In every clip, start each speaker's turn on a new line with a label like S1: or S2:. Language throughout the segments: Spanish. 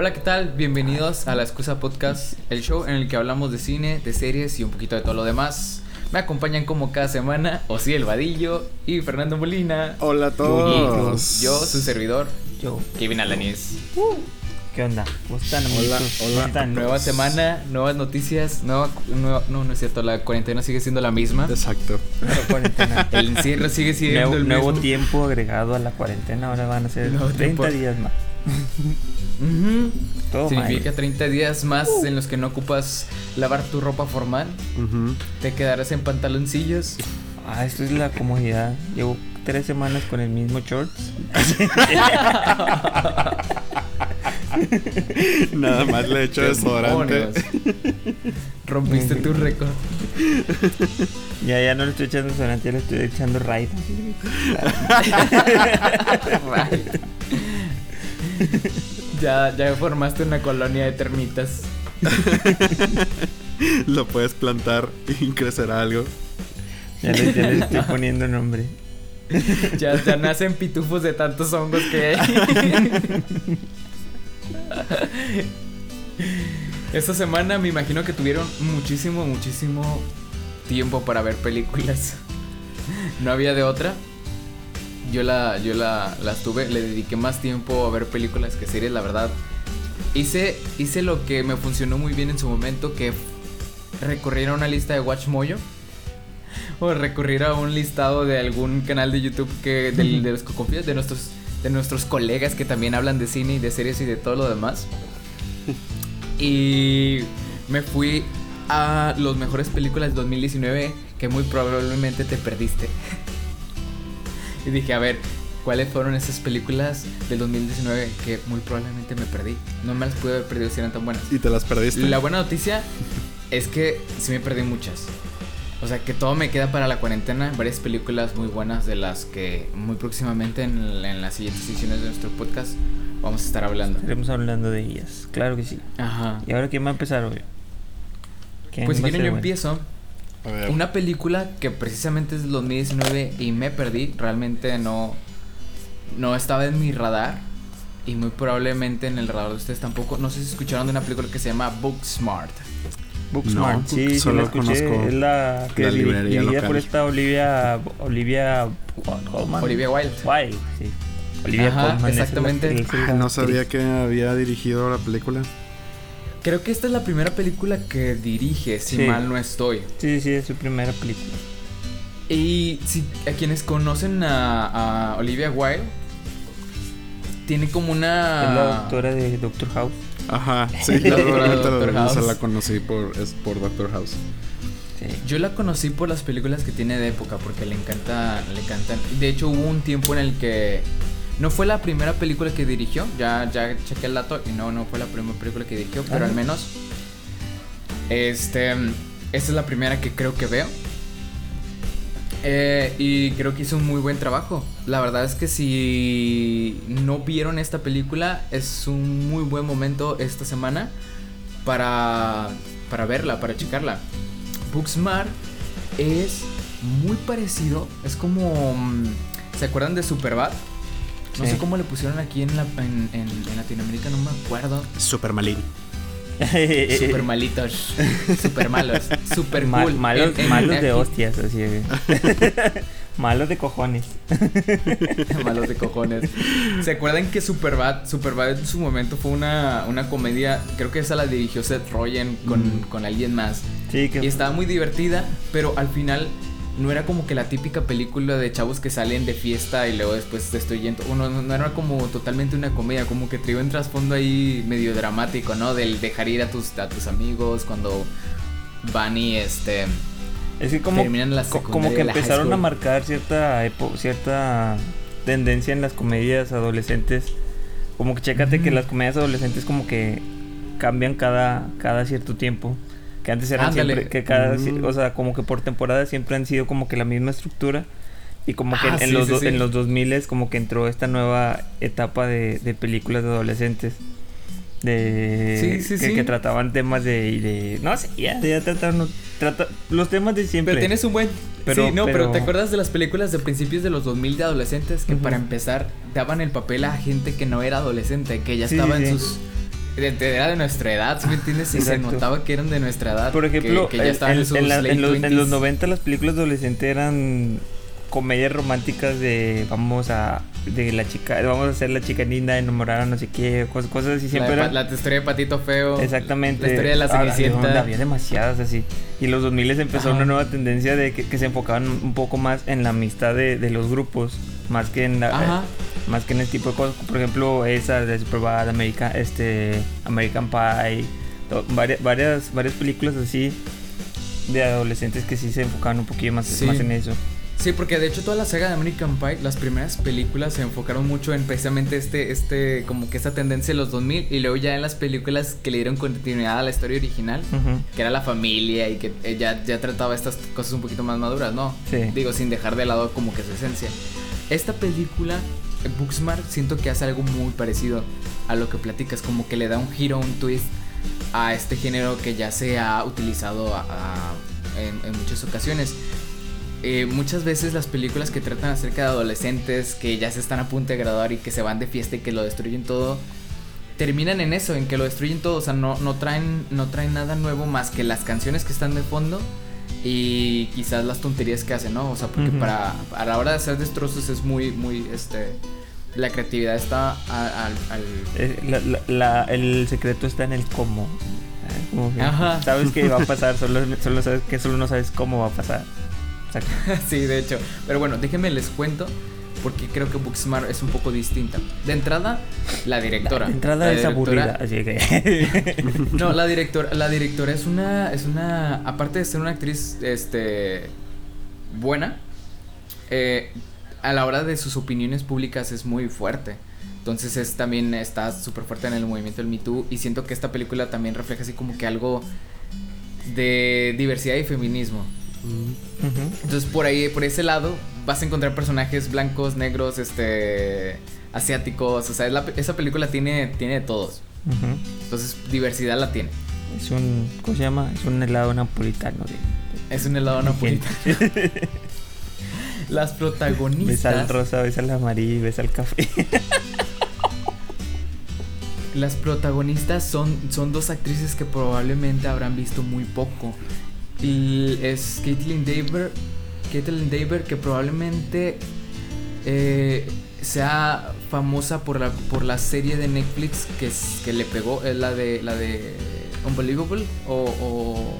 S1: Hola, ¿qué tal? Bienvenidos a La Excusa Podcast, el show en el que hablamos de cine, de series y un poquito de todo lo demás. Me acompañan como cada semana Osí El Vadillo y Fernando Molina.
S2: Hola a todos.
S1: Y yo, su servidor,
S3: Yo.
S1: Kevin Alanis.
S3: ¿Qué onda? ¿Cómo están,
S2: Hola, hola.
S3: ¿Cómo están?
S1: Nueva semana, nuevas noticias, nueva, nueva- no, no es cierto, la cuarentena sigue siendo la misma.
S2: Exacto.
S3: Nueva cuarentena.
S1: El encierro sigue siendo
S3: nuevo,
S1: el
S3: nuevo
S1: mismo.
S3: tiempo agregado a la cuarentena. Ahora van a ser
S1: Nuevo
S3: 30
S1: tiempo.
S3: días más.
S1: Ujú.
S3: Todo
S1: Significa
S3: mal.
S1: 30 días más en los que no ocupas lavar tu ropa formal. Te quedarás en pantaloncillos.
S3: Ah, esto es la comodidad. Llevo tres semanas con el mismo shorts.
S2: Nada más le echo desodorante.
S1: Demonios. Rompiste tu récord.
S3: Ya, ya no le estoy echando desodorante, ya le estoy echando Raid.
S1: ya, ya formaste una colonia de termitas.
S2: Lo puedes plantar y crecerá algo.
S3: Ya le, ya le estoy poniendo nombre.
S1: Ya, ya nacen pitufos de tantos hongos que hay. Esta semana me imagino que tuvieron muchísimo, muchísimo tiempo para ver películas. No había de otra. Yo la, yo la, las tuve, le dediqué más tiempo a ver películas que series, la verdad. Hice, hice lo que me funcionó muy bien en su momento, que recurrir a una lista de Watch Mojo. O recurrir a un listado de algún canal de YouTube que del- de los que confías, de nuestros, de nuestros colegas que también hablan de cine y de series y de todo lo demás. Y me fui a los mejores películas del 2019 que muy probablemente te perdiste. y dije, a ver, ¿cuáles fueron esas películas del 2019 que muy probablemente me perdí? No me las pude haber perdido si eran tan buenas.
S2: ¿Y te las perdiste?
S1: La buena noticia es que sí me perdí muchas. O sea, que todo me queda para la cuarentena. Varias películas muy buenas de las que muy próximamente en, en las siguientes ediciones de nuestro podcast vamos a estar hablando.
S3: Estaremos hablando de ellas. Claro que sí.
S1: Ajá.
S3: ¿Y ahora quién va a empezar, hoy? ¿Quién
S1: Pues si quieren yo
S3: bueno?
S1: empiezo. Una película que precisamente es del 2019 y me perdí. Realmente no, no estaba en mi radar. Y muy probablemente en el radar de ustedes tampoco. No sé si escucharon de una película que se llama Booksmart.
S3: Booksmart,
S2: No,
S3: sí, sí
S2: solo
S3: la escuché.
S2: conozco
S3: Es la que
S2: la
S3: di-
S2: librería
S3: dirigida
S2: local.
S3: por esta Olivia Olivia Colman.
S1: Olivia Wilde.
S3: Wilde, sí. Olivia
S1: Ajá,
S3: Colman. es la-
S1: exactamente.
S3: es la
S2: Ah, no sabía que había dirigido la película.
S1: Creo que esta es la primera película que dirige, si
S3: Sí.
S1: mal no estoy.
S3: Sí, sí, es su primera película.
S1: Y si a quienes conocen a, a Olivia Wilde, tiene como una.
S3: Es la doctora de Doctor House.
S2: Ajá, sí,
S1: La doctora de Doctor House.
S2: la conocí por, es por Doctor House.
S3: Sí.
S1: Yo la conocí por las películas que tiene de época, porque le encanta, le encantan. De hecho, hubo un tiempo en el que no fue la primera película que dirigió. Ya, ya chequé el dato y no, no fue la primera película que dirigió, pero al menos, este, esta es la primera que creo que veo. Eh, y creo que hizo un muy buen trabajo. La verdad es que si no vieron esta película, es un muy buen momento esta semana para, para verla, para checarla. Booksmart es muy parecido. Es como. mm, ¿Se acuerdan de Superbad? No
S3: Sí.
S1: sé cómo le pusieron aquí en, la, en, en- en Latinoamérica, no me acuerdo.
S2: Super malín.
S1: Super malitos. Super malos. Super
S3: Mal-
S1: cool.
S3: malos
S1: En- en-
S3: malos de
S1: aquí-
S3: hostias, así. malos de cojones.
S1: Malos de cojones. ¿Se acuerdan que Superbad, Superbad en su momento fue una, una comedia? Creo que esa la dirigió Seth Rogen con,
S3: Mm.
S1: con alguien más.
S3: Sí, que
S1: Y estaba muy divertida, pero al final no era como que la típica película de chavos que salen de fiesta y luego después destruyendo. Uno no, no era como totalmente una comedia, como que traía un trasfondo ahí medio dramático, ¿no? Del dejar ir a tus, a tus amigos cuando van y este.
S3: Es que como,
S1: Terminan la
S3: como que empezaron a marcar cierta epo- cierta tendencia en las comedias adolescentes. Como que chécate que las comedias adolescentes como que cambian cada, cada cierto tiempo. Que antes eran
S1: Ándale.
S3: siempre, que cada,
S2: Mm.
S3: o sea, como que por temporada siempre han sido como que la misma estructura. Y como que
S1: Ah,
S3: en,
S1: sí,
S3: los
S1: sí,
S3: do-
S1: sí.
S3: en los 2000 como que entró esta nueva etapa de, de películas de adolescentes. De
S1: Sí, sí,
S3: que,
S1: sí.
S3: que trataban temas de, de no sé, ya, ya trataron trata, los temas de siempre.
S1: Pero tienes un buen.
S3: Pero-
S1: sí, no, pero,
S3: pero-
S1: ¿te acuerdas de las películas de principios de los 2000 de adolescentes que
S3: Ujú.
S1: para empezar daban el papel a gente que no era adolescente, que ya
S3: Sí,
S1: estaba
S3: sí,
S1: en
S3: sí.
S1: sus era de nuestra edad, ¿sí me entiendes? Y se notaba que eran de nuestra edad.
S3: Por ejemplo,
S1: que, ya
S3: en-
S1: estaban en,
S3: en,
S1: sus
S3: en la-
S1: late
S3: en los, en
S1: 20s.
S3: los 90 las películas adolescentes eran comedias románticas de vamos a de la chica vamos a hacer la chica linda enamorar a no sé qué cosas, cosas así
S1: La,
S3: siempre
S1: de pa-
S3: eran
S1: la historia de Patito Feo.
S3: exactamente
S1: La historia de la
S3: Ah,
S1: Cenicienta.
S3: había- había demasiadas así y en los 2000 empezó
S1: Ajá.
S3: una nueva tendencia de que, que se enfocaban un poco más en la amistad de, de los grupos más que en la,
S1: Ajá.
S3: Más que en ese tipo de cosas por ejemplo esa de Superbad American este American Pie to- varias varias varias películas así de adolescentes que sí se enfocaban un poquillo más,
S1: Sí.
S3: más en eso
S1: Sí, porque de hecho toda la saga de American Pie, las primeras películas se enfocaron mucho en precisamente este, este, como que esta tendencia de los 2000 y luego ya en las películas que le dieron continuidad a la historia original,
S3: Ujú.
S1: que era la familia y que eh, ya, ya trataba estas cosas un poquito más maduras, ¿no?
S3: Sí.
S1: Digo, sin dejar de lado como que su esencia. Esta película, Booksmart, siento que hace algo muy parecido a lo que platicas, como que le da un giro, un twist a este género que ya se ha utilizado en muchas ocasiones. Eh, muchas veces las películas que tratan acerca de adolescentes que ya se están a punto de graduar y que se van de fiesta y que lo destruyen todo, terminan en eso, en que lo destruyen todo, o sea, no, no, traen, no traen nada nuevo más que las canciones que están de fondo y quizás las tonterías que hacen, ¿no? O sea, porque para a la hora de hacer destrozos es muy, muy, este, la creatividad está al, al-
S3: Eh, la- la- la- el secreto está en el cómo. Que
S1: Ajá.
S3: Sabes que va a pasar, solo, solo sabes que solo no sabes cómo va a pasar. Exacto.
S1: sí, de hecho. Pero bueno, déjenme les cuento porque creo que Booksmart es un poco distinta. De entrada, la directora.
S3: La entrada
S1: La
S3: es
S1: directora-
S3: aburrida, así que.
S1: No, la directora, la directora es una, es una, aparte de ser una actriz, este, buena, eh, a la hora de sus opiniones públicas es muy fuerte. Entonces es también está súper fuerte en el movimiento del Me Too y siento que esta película también refleja así como que algo de diversidad y feminismo. Entonces por ahí, por ese lado, vas a encontrar personajes blancos, negros, este, asiáticos. O sea, es la- esa película tiene, tiene de todos. Entonces diversidad la tiene.
S3: Es un. ¿Cómo se llama? Es un helado napolitano. De,
S1: Es un helado napolitano. Las
S3: ves al
S1: protagonistas.
S3: rosa, ves al amarillo, ves al café.
S1: Las protagonistas son, son dos actrices que probablemente habrán visto muy poco. Y es Caitlin Daver. Caitlin Daver que probablemente eh, sea famosa por la, por la serie de Netflix que, es- que le pegó. Es la de la de Unbelievable. O, o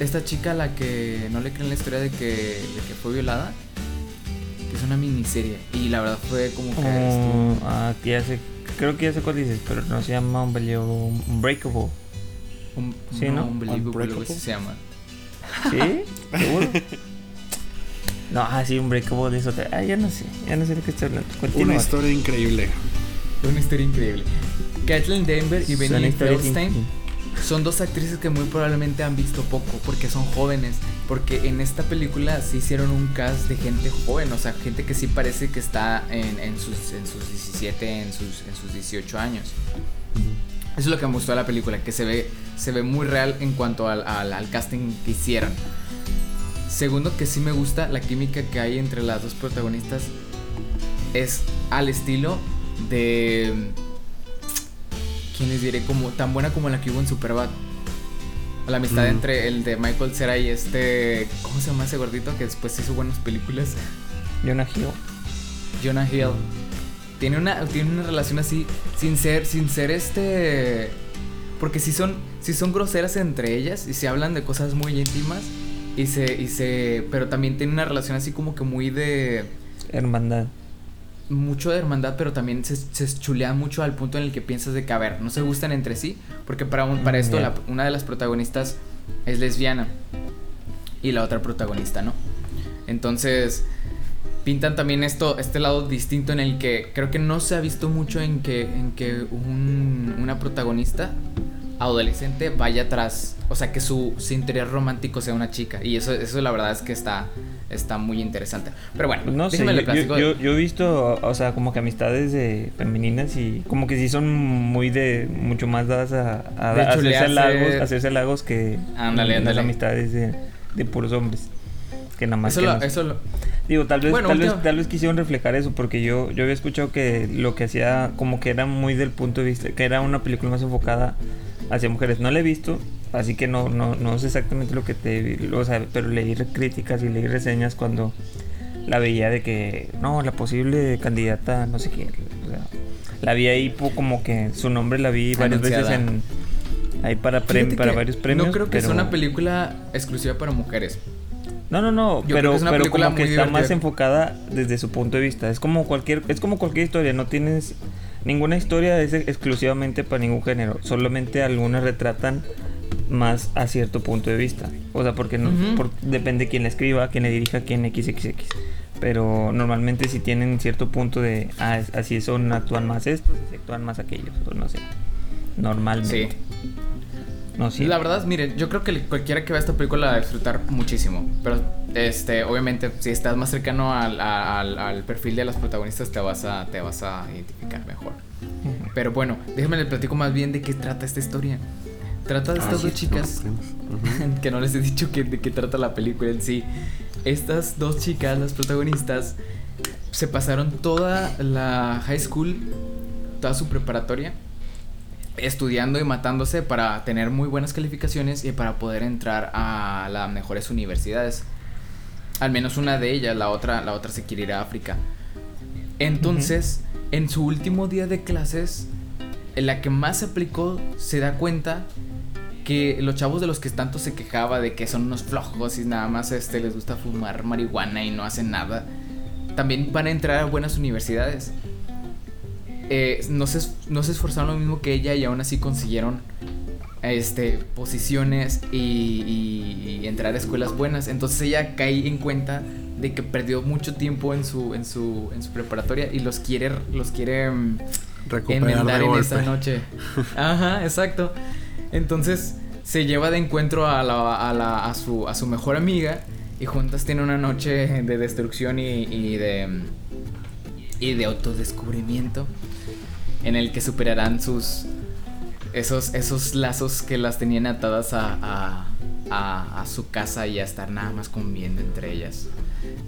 S1: esta chica a la que no le creen la historia de que, de que fue violada. Que es una miniserie. Y la verdad fue como que
S3: Oh, ah, sé, creo que ya sé cuál dices, pero no se llama Unbelievable- Unbreakable.
S1: Un,
S3: Sí, ¿no?
S1: Unbelievable, algo así
S2: Unbreakable.
S1: se llama.
S3: ¿Sí? ¿Seguro? No, ah, sí, Unbreakable es otra. Ah, ya no sé, ya no sé de qué estoy hablando.
S2: Una historia increíble.
S1: Una historia increíble. Kathleen Denver y Benny Feldstein
S3: in-
S1: son dos actrices que muy probablemente han visto poco porque son jóvenes. Porque en esta película sí hicieron un cast de gente joven, o sea, gente que sí parece que está en, en sus, en sus 17, en sus, en sus 18 años. Eso es lo que me gustó de la película, que se ve, se ve muy real en cuanto al, al- al casting que hicieron. Segundo, que sí me gusta la química que hay entre las dos protagonistas. Es al estilo de. ¿Quién les diré? Como, tan buena como la que hubo en Superbad. La amistad
S2: Mm.
S1: entre el de Michael Cera y este. ¿Cómo se llama ese gordito que después hizo buenas películas?
S3: Jonah Hill.
S1: Jonah Hill. Tiene una, tiene una relación así, sin ser, sin ser este. Porque si son, si son groseras entre ellas y se hablan de cosas muy íntimas. Y se, y se. Pero también tiene una relación así como que muy de.
S3: Hermandad.
S1: Mucho de hermandad, pero también se, se chulean mucho al punto en el que piensas de que, a ver, no se gustan entre sí. Porque para, un- para esto, la- una de las protagonistas es lesbiana. Y la otra protagonista, ¿no? Entonces pintan también esto, este lado distinto en el que creo que no se ha visto mucho en que, en que un- una protagonista adolescente vaya atrás, o sea que su, su interés romántico sea una chica y eso, eso la verdad es que está, está muy interesante. Pero bueno,
S3: No sé, yo, he visto, o sea, como que amistades de femeninas y como que sí son muy de, mucho más dadas a, a- hacerse halagos que
S1: Ándale,
S3: las amistades de, de puros hombres. Que nada más
S1: eso,
S3: que
S1: lo,
S3: nos-
S1: eso lo-
S3: Digo, tal vez,
S1: Bueno,
S3: tal, vez, tal vez quisieron reflejar eso, porque yo, yo había escuchado que lo que hacía, como que era muy del punto de vista, que era una película más enfocada hacia mujeres. No la he visto, así que no, no, no sé exactamente lo que te... O sea, pero leí críticas y leí reseñas cuando la veía de que, no, la posible candidata, no sé qué. O sea, la vi ahí como que su nombre la vi varias
S1: Anunciada.
S3: veces en... Ahí para, para varios premios.
S1: No creo que sea
S3: pero-
S1: una película exclusiva para mujeres.
S3: No, no, no,
S1: Yo
S3: pero, como que está más enfocada desde su punto de vista. Es como cualquier, es como cualquier historia, no tienes ninguna historia es exclusivamente para ningún género, solamente algunas retratan más a cierto punto de vista. O sea, porque no, por- depende quién la escriba, quién le dirija, quién XXX. Pero normalmente si tienen cierto punto de, ah, así son, actúan más estos, así actúan más aquellos, o no sé. Normalmente.
S1: Sí.
S3: No, sí.
S1: La verdad, miren, yo creo que cualquiera que vea esta película la va a disfrutar muchísimo. Pero, este, obviamente, si estás más cercano al, al- al perfil de las protagonistas, te vas a, te vas a identificar mejor. Pero bueno, déjenme les platico más bien de qué trata esta historia. Trata de
S2: Ah,
S1: estas
S2: sí,
S1: dos chicas
S2: no,
S1: que no les he dicho que, de qué trata la película en sí. Estas dos chicas, las protagonistas, se pasaron toda la high school, toda su preparatoria, estudiando y matándose para tener muy buenas calificaciones y para poder entrar a las mejores universidades. Al menos una de ellas, la otra, la otra se quiere ir a África. Entonces, en su último día de clases, en la que más se aplicó, se da cuenta que los chavos de los que tanto se quejaba de que son unos flojos y nada más este les gusta fumar marihuana y no hacen nada, también van a entrar a buenas universidades. Eh, no, se, es- no se esforzaron lo mismo que ella y aún así consiguieron este, posiciones y, y- y entrar a escuelas buenas. Entonces ella cae en cuenta de que perdió mucho tiempo en su, en su, en su preparatoria y los quiere, los quiere mm,
S2: Recuperar
S1: enmendar en esa noche. Ajá, exacto. Entonces se lleva de encuentro a, la, a, la- a su, a su mejor amiga y juntas tienen una noche de destrucción y, y de y de autodescubrimiento en el que superarán sus esos esos lazos que las tenían atadas a, a, su casa y a estar nada más conviviendo entre ellas.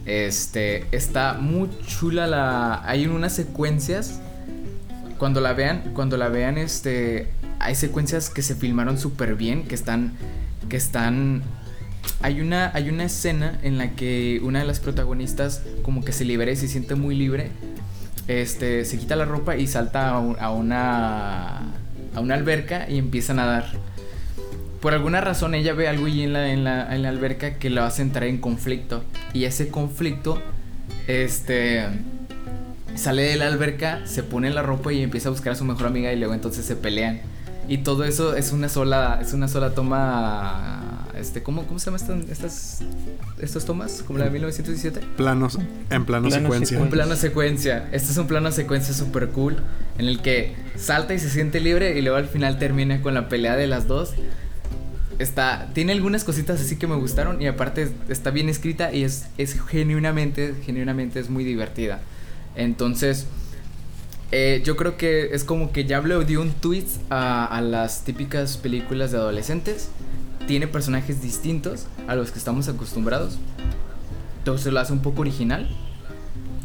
S1: Este está muy chula la hay unas secuencias cuando la vean, cuando la vean, este, hay secuencias que se filmaron súper bien, que están, que están, hay una, hay una escena en la que una de las protagonistas como que se libera y se siente muy libre, este, se quita la ropa y salta a, un- a una, a una alberca y empieza a nadar. Por alguna razón ella ve algo ahí en la, en la, en la alberca que la hace entrar en conflicto y ese conflicto, este sale de la alberca, se pone la ropa y empieza a buscar a su mejor amiga y luego entonces se pelean. Y todo eso es una sola, es una sola toma, este, ¿cómo, cómo se llama estas, estas, estas tomas? Como la de 1917.
S2: Planos, en plano
S3: Plano
S2: secuencia.
S1: Un
S3: secuencia.
S1: plano secuencia. Este es un plano secuencia super cool en el que salta y se siente libre y luego al final termina con la pelea de las dos. Está, tiene algunas cositas así que me gustaron y aparte está bien escrita y es, es genuinamente, genuinamente es muy divertida. Entonces, eh, yo creo que es como que ya le dio un twist a, a las típicas películas de adolescentes. Tiene personajes distintos a los que estamos acostumbrados. Entonces lo hace un poco original.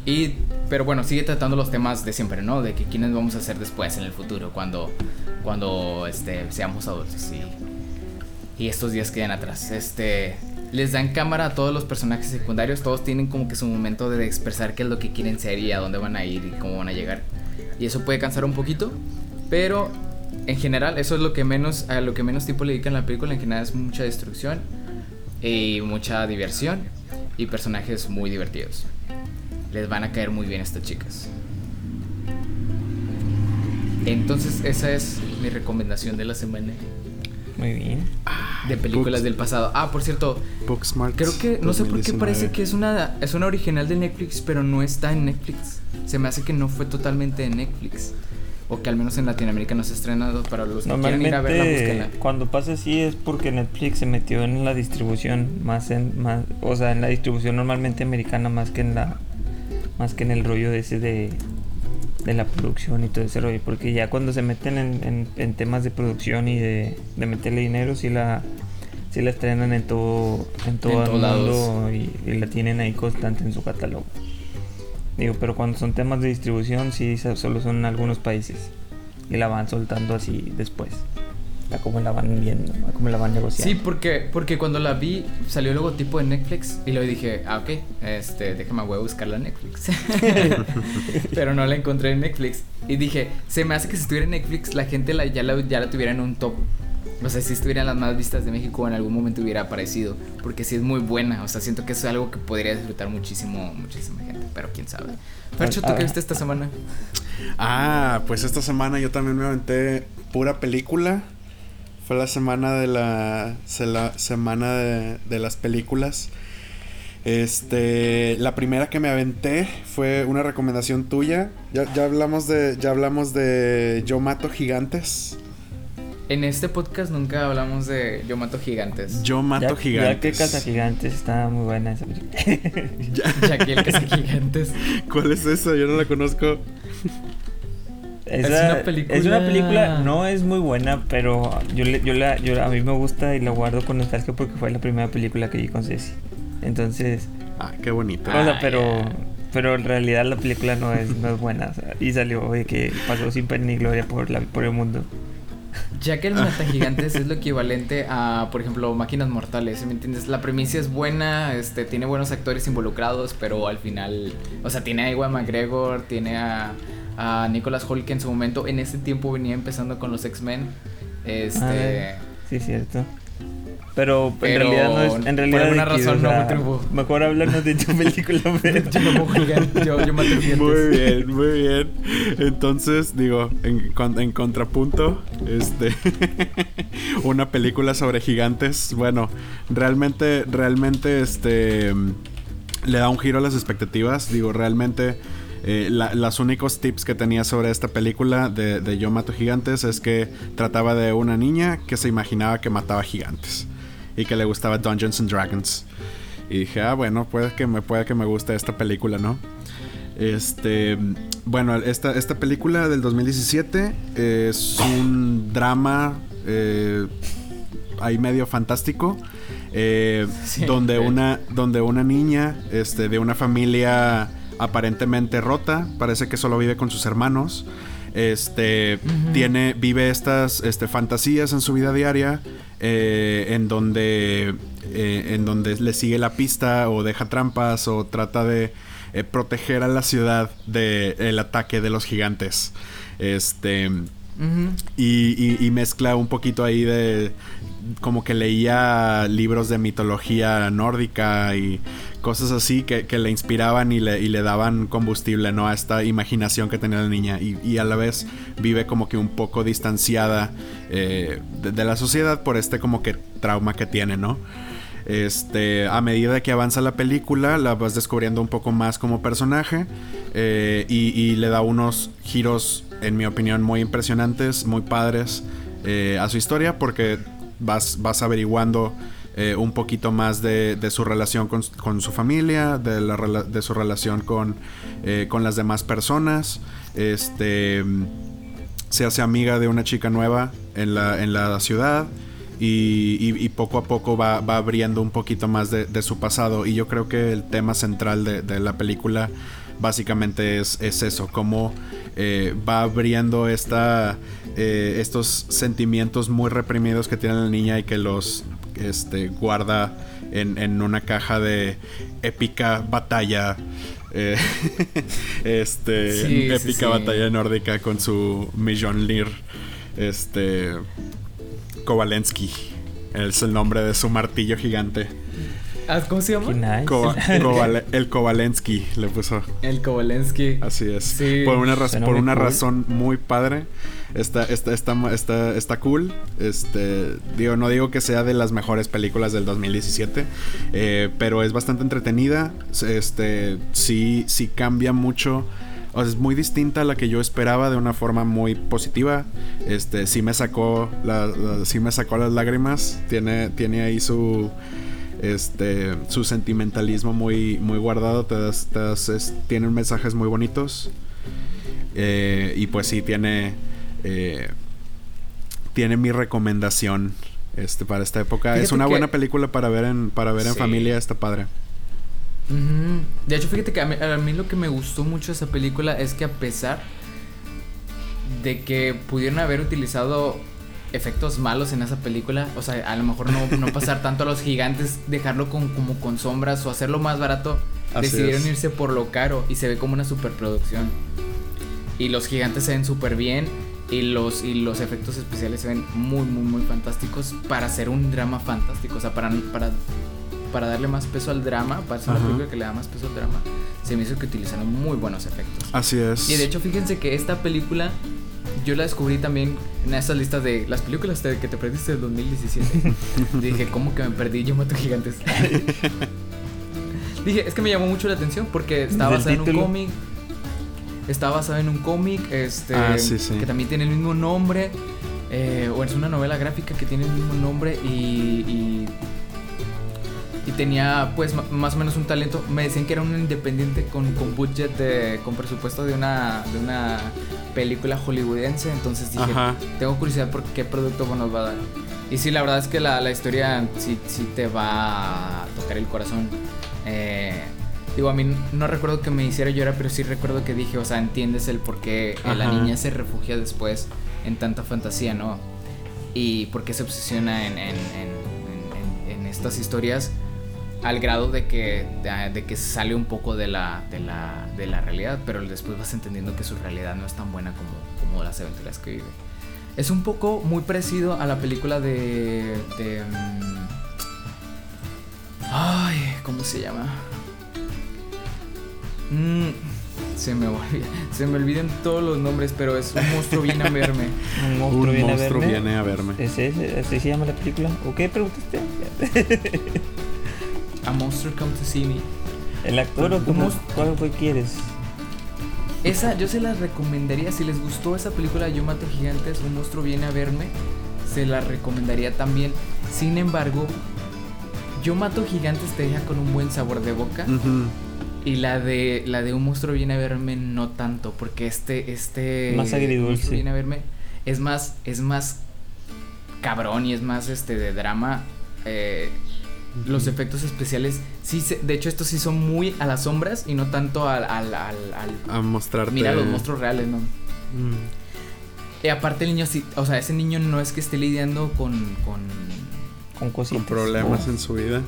S1: Y, pero bueno, sigue tratando los temas de siempre, ¿no? De que quiénes vamos a ser después en el futuro, cuando, cuando este, seamos adultos y, y estos días quedan atrás. Este, les dan cámara a todos los personajes secundarios, todos tienen como que su momento de expresar qué es lo que quieren ser y a dónde van a ir y cómo van a llegar. Y eso puede cansar un poquito, pero en general eso es lo que menos, a lo que menos tiempo le dedican la película, en general es mucha destrucción y mucha diversión y personajes muy divertidos. Les van a caer muy bien estas chicas. Entonces esa es mi recomendación de la semana
S3: Muy bien.
S1: de películas
S2: Books.
S1: del pasado. Ah, por cierto,
S2: Booksmart.
S1: creo que no sé por qué
S2: 2019.
S1: parece que es una es una original de Netflix, pero no está en Netflix. Se me hace que no fue totalmente en Netflix. O que al menos en Latinoamérica no se ha estrenado para los que quieran ir a verla, búsquenla.
S3: cuando pasa así es porque Netflix se metió en la distribución más en más, o sea, en la distribución normalmente americana más que en la más que en el rollo de ese de de la producción y todo ese rollo, porque ya cuando se meten en, en- en temas de producción y de, de meterle dinero, sí la, sí la estrenan en todo, en todo
S1: En
S3: el mundo y, y la tienen ahí constante en su catálogo. Digo, pero cuando son temas de distribución, sí, se- solo son en algunos países. Y la van soltando así después. A cómo la van viendo, a cómo la van negociando.
S1: Sí, porque, porque cuando la vi salió el logotipo de Netflix y luego dije, ah, ok, este, déjame voy a buscarla en Netflix. Pero no la encontré en Netflix. Y dije, se me hace que si estuviera en Netflix la gente la, ya, la, ya la tuviera en un top. O sea, si estuviera en las más vistas de México en algún momento hubiera aparecido. Porque sí es muy buena. O sea, siento que eso es algo que podría disfrutar muchísimo, muchísima gente. Pero quién sabe. Fercho, ¿tú
S3: Ah,
S1: qué viste esta semana?
S2: Ah, pues esta semana yo también me aventé pura película. Fue la semana de la, se- la semana de, de las películas. Este, la primera que me aventé fue una recomendación tuya. Ya, ya hablamos de, ya hablamos de Yo mato gigantes.
S1: En este podcast nunca hablamos de Yo mato gigantes.
S2: Yo mato
S3: ya, Ya que
S2: gigantes.
S3: Casa Gigantes está muy buena esa película.
S1: Jackie el gigantes.
S2: ¿Cuál es esa? Yo no la conozco.
S3: Esa-
S1: una película-
S3: es una película, no es muy buena, pero yo, le- yo la, yo, a mí me gusta y la guardo con nostalgia porque fue la primera película que vi con Ceci. Entonces,
S2: Ah, qué bonito.
S1: Ah,
S3: o sea, pero,
S1: ya.
S3: pero en realidad la película no es, no es buena. o sea, y salió de que pasó sin pena ni gloria por, la, por el mundo.
S1: El Matagigantes es lo equivalente a, por ejemplo, Máquinas Mortales, ¿sí ¿me entiendes? La premisa es buena, este, tiene buenos actores involucrados, pero al final, o sea, tiene a Ewan McGregor, tiene a, a Nicholas Holt que en su momento, en ese tiempo venía empezando con los X-Men, este...
S3: Ah, sí, cierto. Pero, en
S1: Pero
S3: realidad no es. En
S1: por
S3: realidad
S1: alguna
S3: X,
S1: razón
S3: o
S1: no
S3: sea,
S1: triunfó.
S3: Mejor hablarnos de tu película.
S1: yo, no puedo jugar, yo, yo mato gigantes.
S2: Muy bien, muy bien. Entonces, digo, en, en contrapunto, este, una película sobre gigantes. Bueno, realmente, realmente, este, le da un giro a las expectativas. Digo, realmente, eh, la- los únicos tips que tenía sobre esta película de, de Yo mato gigantes es que trataba de una niña que se imaginaba que mataba gigantes y que le gustaba Dungeons and Dragons. Y dije, ah, bueno, puede que me, puede que me guste esta película, ¿no? Este, bueno, esta, esta película del 2017 es un drama eh, ahí medio fantástico. eh,
S1: Sí,
S2: donde, una, donde una niña este, de una familia aparentemente rota, parece que solo vive con sus hermanos. Este tiene, vive estas este, fantasías en su vida diaria. Eh, en donde. eh, en donde le sigue la pista. O deja trampas. O trata de eh, proteger a la ciudad del ataque de los gigantes. Este. Y, y- y mezcla un poquito ahí de. Como que leía libros de mitología nórdica y cosas así que, que le inspiraban y le, y le daban combustible, ¿no? A esta imaginación que tenía la niña. Y a la vez vive como que un poco distanciada eh, de, la sociedad por este como que trauma que tiene, ¿no? Este, a medida que avanza la película, la vas descubriendo un poco más como personaje eh, y, le da unos giros, en mi opinión, muy impresionantes, muy padres eh, a su historia porque vas, vas averiguando eh, un poquito más de, su relación con, con su familia, de, la de su relación con, con las demás personas. Este se hace amiga de una chica nueva en la, en la ciudad y, y- y poco a poco va, va abriendo un poquito más de, de su pasado. Y yo creo que el tema central de, de la película básicamente es, es eso, cómo eh, va abriendo esta, eh, estos sentimientos muy reprimidos que tiene la niña y que los este, guarda en, en una caja de épica batalla. eh, este
S1: Sí,
S2: épica
S1: sí.
S2: batalla nórdica con su Mjolnir este Kowalensky es el nombre de su martillo gigante
S1: Ah, ¿Cómo se llama?
S3: Nice.
S2: El Kowalensky le puso
S1: El Kowalensky.
S2: así es
S1: Sí.
S2: por una, raz- por
S3: muy
S2: una
S3: cool.
S2: razón muy padre está, está, está, está, está cool este digo no digo que sea de las mejores películas del 2017 eh, pero es bastante entretenida este sí sí cambia mucho o sea, es muy distinta a la que yo esperaba de una forma muy positiva. Este, sí me sacó la, la- sí me sacó las lágrimas. Tiene, tiene ahí su este su sentimentalismo muy muy guardado. Te das, te das- es- tiene mensajes muy bonitos. Eh, y pues sí tiene eh, tiene mi recomendación Este, para esta época.
S1: Fíjate
S2: es una buena película para ver en, para ver en familia, está padre.
S1: Ujú. De hecho, fíjate que a mí, a mí lo que me gustó mucho de esa película es que a pesar de que pudieron haber utilizado efectos malos en esa película, o sea, a lo mejor no, no pasar tanto a los gigantes, dejarlo con, como con sombras o hacerlo más barato,
S2: Así
S1: decidieron
S2: es.
S1: irse por lo caro y se ve como una superproducción. Y los gigantes se ven súper bien y los, y los efectos especiales se ven muy, muy, muy fantásticos para hacer un drama fantástico, o sea, para, para, para darle más peso al drama, para hacer una película que le da más peso al drama, se me hizo que utilizaron muy buenos efectos.
S2: Así es.
S1: Y de hecho, fíjense que esta película yo la descubrí también en esas listas de las películas de- que te perdiste del 2017. Dije, ¿cómo que me perdí? Yo mato gigantes. Dije, es que me llamó mucho la atención porque está basada en un cómic. Está basada en un cómic, este,
S2: Ah, sí, sí.
S1: que también tiene el mismo nombre. eh, o es una novela gráfica que tiene el mismo nombre y, y, y tenía pues más o menos un talento. Me decían que era un independiente con, con budget, de, con presupuesto de una, de una película hollywoodense. Entonces dije,
S2: Ajá.
S1: tengo curiosidad por qué producto nos va a dar. Y sí, la verdad es que la, la historia sí, sí te va a tocar el corazón. Eh, digo, a mí no recuerdo que me hiciera llorar, pero sí recuerdo que dije, o sea, entiendes el por qué la niña se refugia después en tanta fantasía, ¿no? Y por qué se obsesiona en- en- en estas historias al grado de que, de, de que sale un poco de la, de, la, de la realidad, pero después vas entendiendo que su realidad no es tan buena como, como las aventuras que vive. Es un poco muy parecido a la película de... de mm, ay, ¿cómo se llama? Mm, se me olvida, se me olvidan todos los nombres, pero es un monstruo viene a verme.
S3: Un monstruo
S2: Un
S3: viene
S2: monstruo
S3: a verme.
S2: viene a verme.
S3: ¿Ese, ese- ¿Así se llama la película? ¿O qué preguntaste?
S1: A Monster Come to See Me.
S3: ¿El actor o cómo, cuál fue quieres?
S1: Esa yo se la recomendaría, si les gustó esa película Yo mato gigantes, un monstruo viene a verme, se la recomendaría también. Sin embargo, Yo mato gigantes te deja con un buen sabor de boca y la de la de un monstruo viene a verme no tanto, porque este este
S3: Más agridulce.
S1: monstruo viene a verme es más es más cabrón y es más este de drama. eh, los efectos especiales, sí, se- de hecho estos sí son muy a las sombras y no tanto al, al, al, al-
S2: A mostrarte.
S1: Mira los monstruos reales, ¿no?
S2: Mm.
S1: Y aparte el niño sí, o sea, ese niño no es que esté lidiando con, con
S3: Con cositas.
S2: Con problemas
S3: Oh.
S2: en su vida.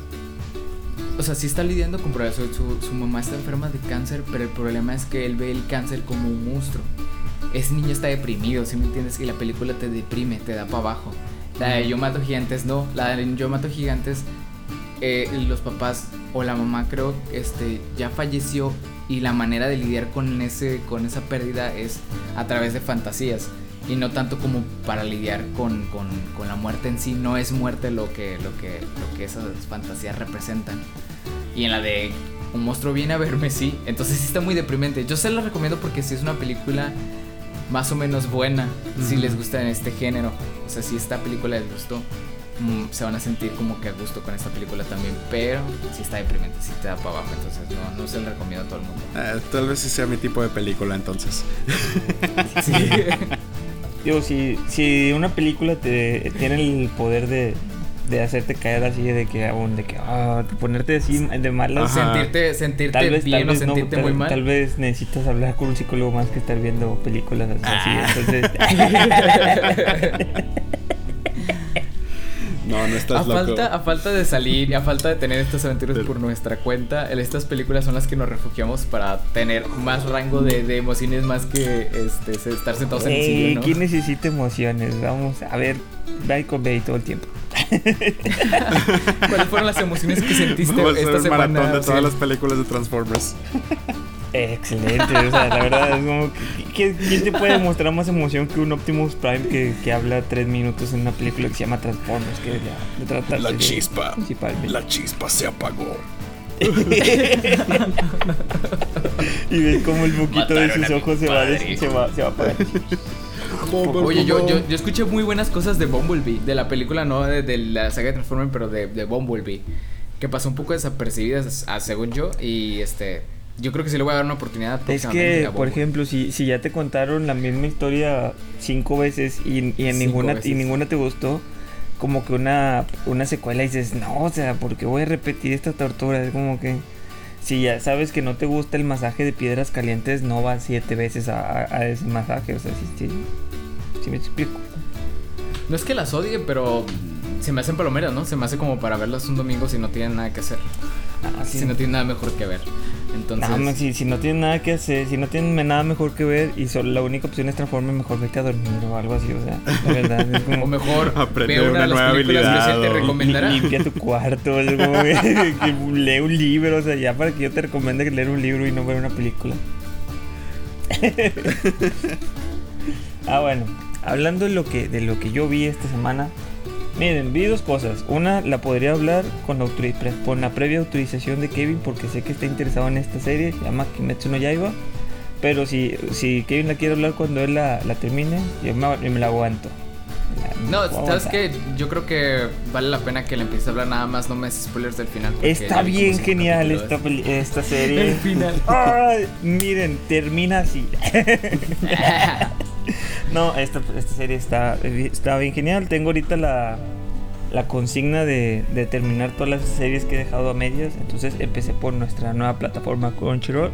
S1: o sea, sí está lidiando con problemas. Su, su- su mamá está enferma de cáncer, pero el problema es que él ve el cáncer como un monstruo. Ese niño está deprimido, ¿sí me entiendes? Y la película te deprime, te da para abajo. La de Yo mato gigantes no, la de Yo mato gigantes eh, los papás o la mamá creo este ya falleció y la manera de lidiar con ese con esa pérdida es a través de fantasías y no tanto como para lidiar con, con, con la muerte en sí no es muerte lo que lo que lo que esas fantasías representan. Y en la de un monstruo viene a verme sí entonces sí está muy deprimente. Yo se la recomiendo porque sí es una película más o menos buena si les gusta en este género. O sea si esta película les gustó se van a sentir como que a gusto con esta película también, pero sí está deprimente, sí te da para abajo, entonces no, no se la recomiendo a todo el mundo.
S2: Eh, tal vez sí sea mi tipo de película entonces.
S1: Sí.
S3: Digo, si, si una película te tiene el poder de, de hacerte caer así, de que aún, de que, ah, de ponerte así de malas.
S2: Ajá.
S1: sentirte sentirte
S3: Tal vez,
S1: bien
S3: tal
S1: o
S3: no,
S1: sentirte
S3: tal,
S1: muy mal.
S3: tal vez necesitas hablar con un psicólogo más que estar viendo películas así.
S1: Ah.
S3: Entonces,
S2: No, no
S1: a
S2: estás loco.
S1: falta, a falta de salir y a falta de tener estas aventuras por nuestra cuenta, en estas películas son las que nos refugiamos para tener más rango de, de emociones más que este, estar sentados en el sillón, ¿no?
S3: ¿quién necesita emociones? Vamos a ver, Michael Bay todo el tiempo.
S1: ¿Cuáles fueron las emociones que sentiste
S2: Vamos a hacer
S1: esta
S2: un
S1: semana?
S2: maratón de todas
S1: Ociel?
S2: las películas de Transformers.
S3: Excelente, o sea, la verdad es como ¿quién te puede mostrar más emoción que un Optimus Prime que, que habla tres minutos en una película que se llama Transformers, que es la, de tratarse
S2: La
S3: de-
S2: chispa. La chispa se apagó.
S3: y ves como el poquito de sus ojos se va, se va, se va a apagar.
S1: Oye, yo, yo, yo escuché muy buenas cosas de Bumblebee, de la película, no de, de la saga de Transformers, pero de, de Bumblebee, que pasó un poco desapercibidas, según yo, y este, yo creo que sí le voy a dar una oportunidad.
S3: Es que, por ejemplo, si, si ya te contaron la misma historia cinco veces y, y en ninguna
S1: veces.
S3: y ninguna te gustó, como que una, una secuela y dices, no, o sea, ¿por qué voy a repetir esta tortura? Es como que si ya sabes que no te gusta el masaje de piedras calientes, no vas siete veces a, a- a ese masaje, o sea, sí, sí me explico.
S1: No es que las odie, pero se me hacen palomeras, ¿no? Se me hace como para verlas un domingo si no tienen nada que hacer.
S3: Ah, sí.
S1: Si no tienen nada mejor que ver. Entonces,
S3: más, si, si no tienen nada que hacer, si no tienen nada mejor que ver y solo la única opción es transformar, mejor vete a dormir o algo así, o sea, la verdad es como...
S1: o mejor
S2: Aprender
S1: ve una,
S2: una
S1: de las
S2: nueva
S1: películas que
S2: habilidad
S1: se te
S2: o-
S1: recomendará.
S3: Li- Limpia tu cuarto, es como que, que lee un libro, o sea, ya para que yo te recomiende leer un libro y no ver una película. ah, bueno, hablando de lo que de lo que yo vi esta semana, miren, vi dos cosas. Una la podría hablar con la, con previa autorización de Kevin porque sé que está interesado en esta serie, se llama Kimetsu no Yaiba. Pero si, si Kevin la quiere hablar cuando él la, la termine, yo me, yo me la aguanto.
S1: No, sabes que yo creo que vale la pena que le empieces a hablar nada más, no me des spoilers del final.
S3: Está bien genial esta, esta serie.
S1: El final.
S3: Ay, miren, termina así. no, esta, esta serie está, está bien genial. Tengo ahorita la, la consigna de, de terminar todas las series que he dejado a medias. Entonces empecé por nuestra nueva plataforma Crunchyroll.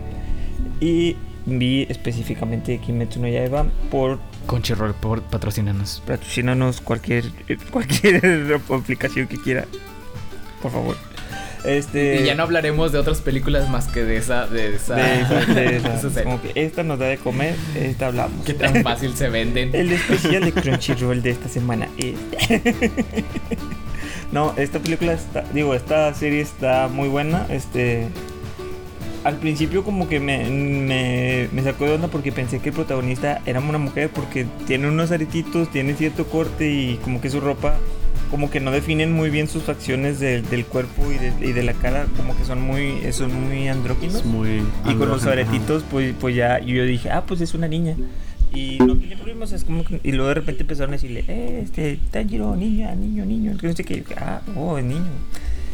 S3: Y vi específicamente Kimetsu no Yaiba por
S1: Crunchyroll, por patrocinanos.
S3: patrocínanos cualquier, cualquier aplicación que quiera. Por favor. Este,
S1: Y ya no hablaremos de otras películas más que de esa. De esa,
S3: de esa- de esa.
S1: esa serie.
S3: Como que esta nos da de comer, esta hablamos.
S1: Qué tan fácil se venden.
S3: El especial de Crunchyroll de esta semana es. no, esta película está. Digo, esta serie está muy buena. Este. Al principio, como que me, me, me sacó de onda porque pensé que el protagonista era una mujer porque tiene unos aretitos, tiene cierto corte y como que su ropa. Como que no definen muy bien sus facciones del- del cuerpo y de, y de la cara, como que son muy, son muy andróginos.
S2: Es muy.
S3: Y con los aretitos, pues, pues ya yo dije, ah, pues es una niña. Y no tiene problemas, es como que- Y luego de repente empezaron a decirle, eh, este, Tanjiro, niña, niño, niño. Que no sé qué. Y yo, ah, oh, es niño.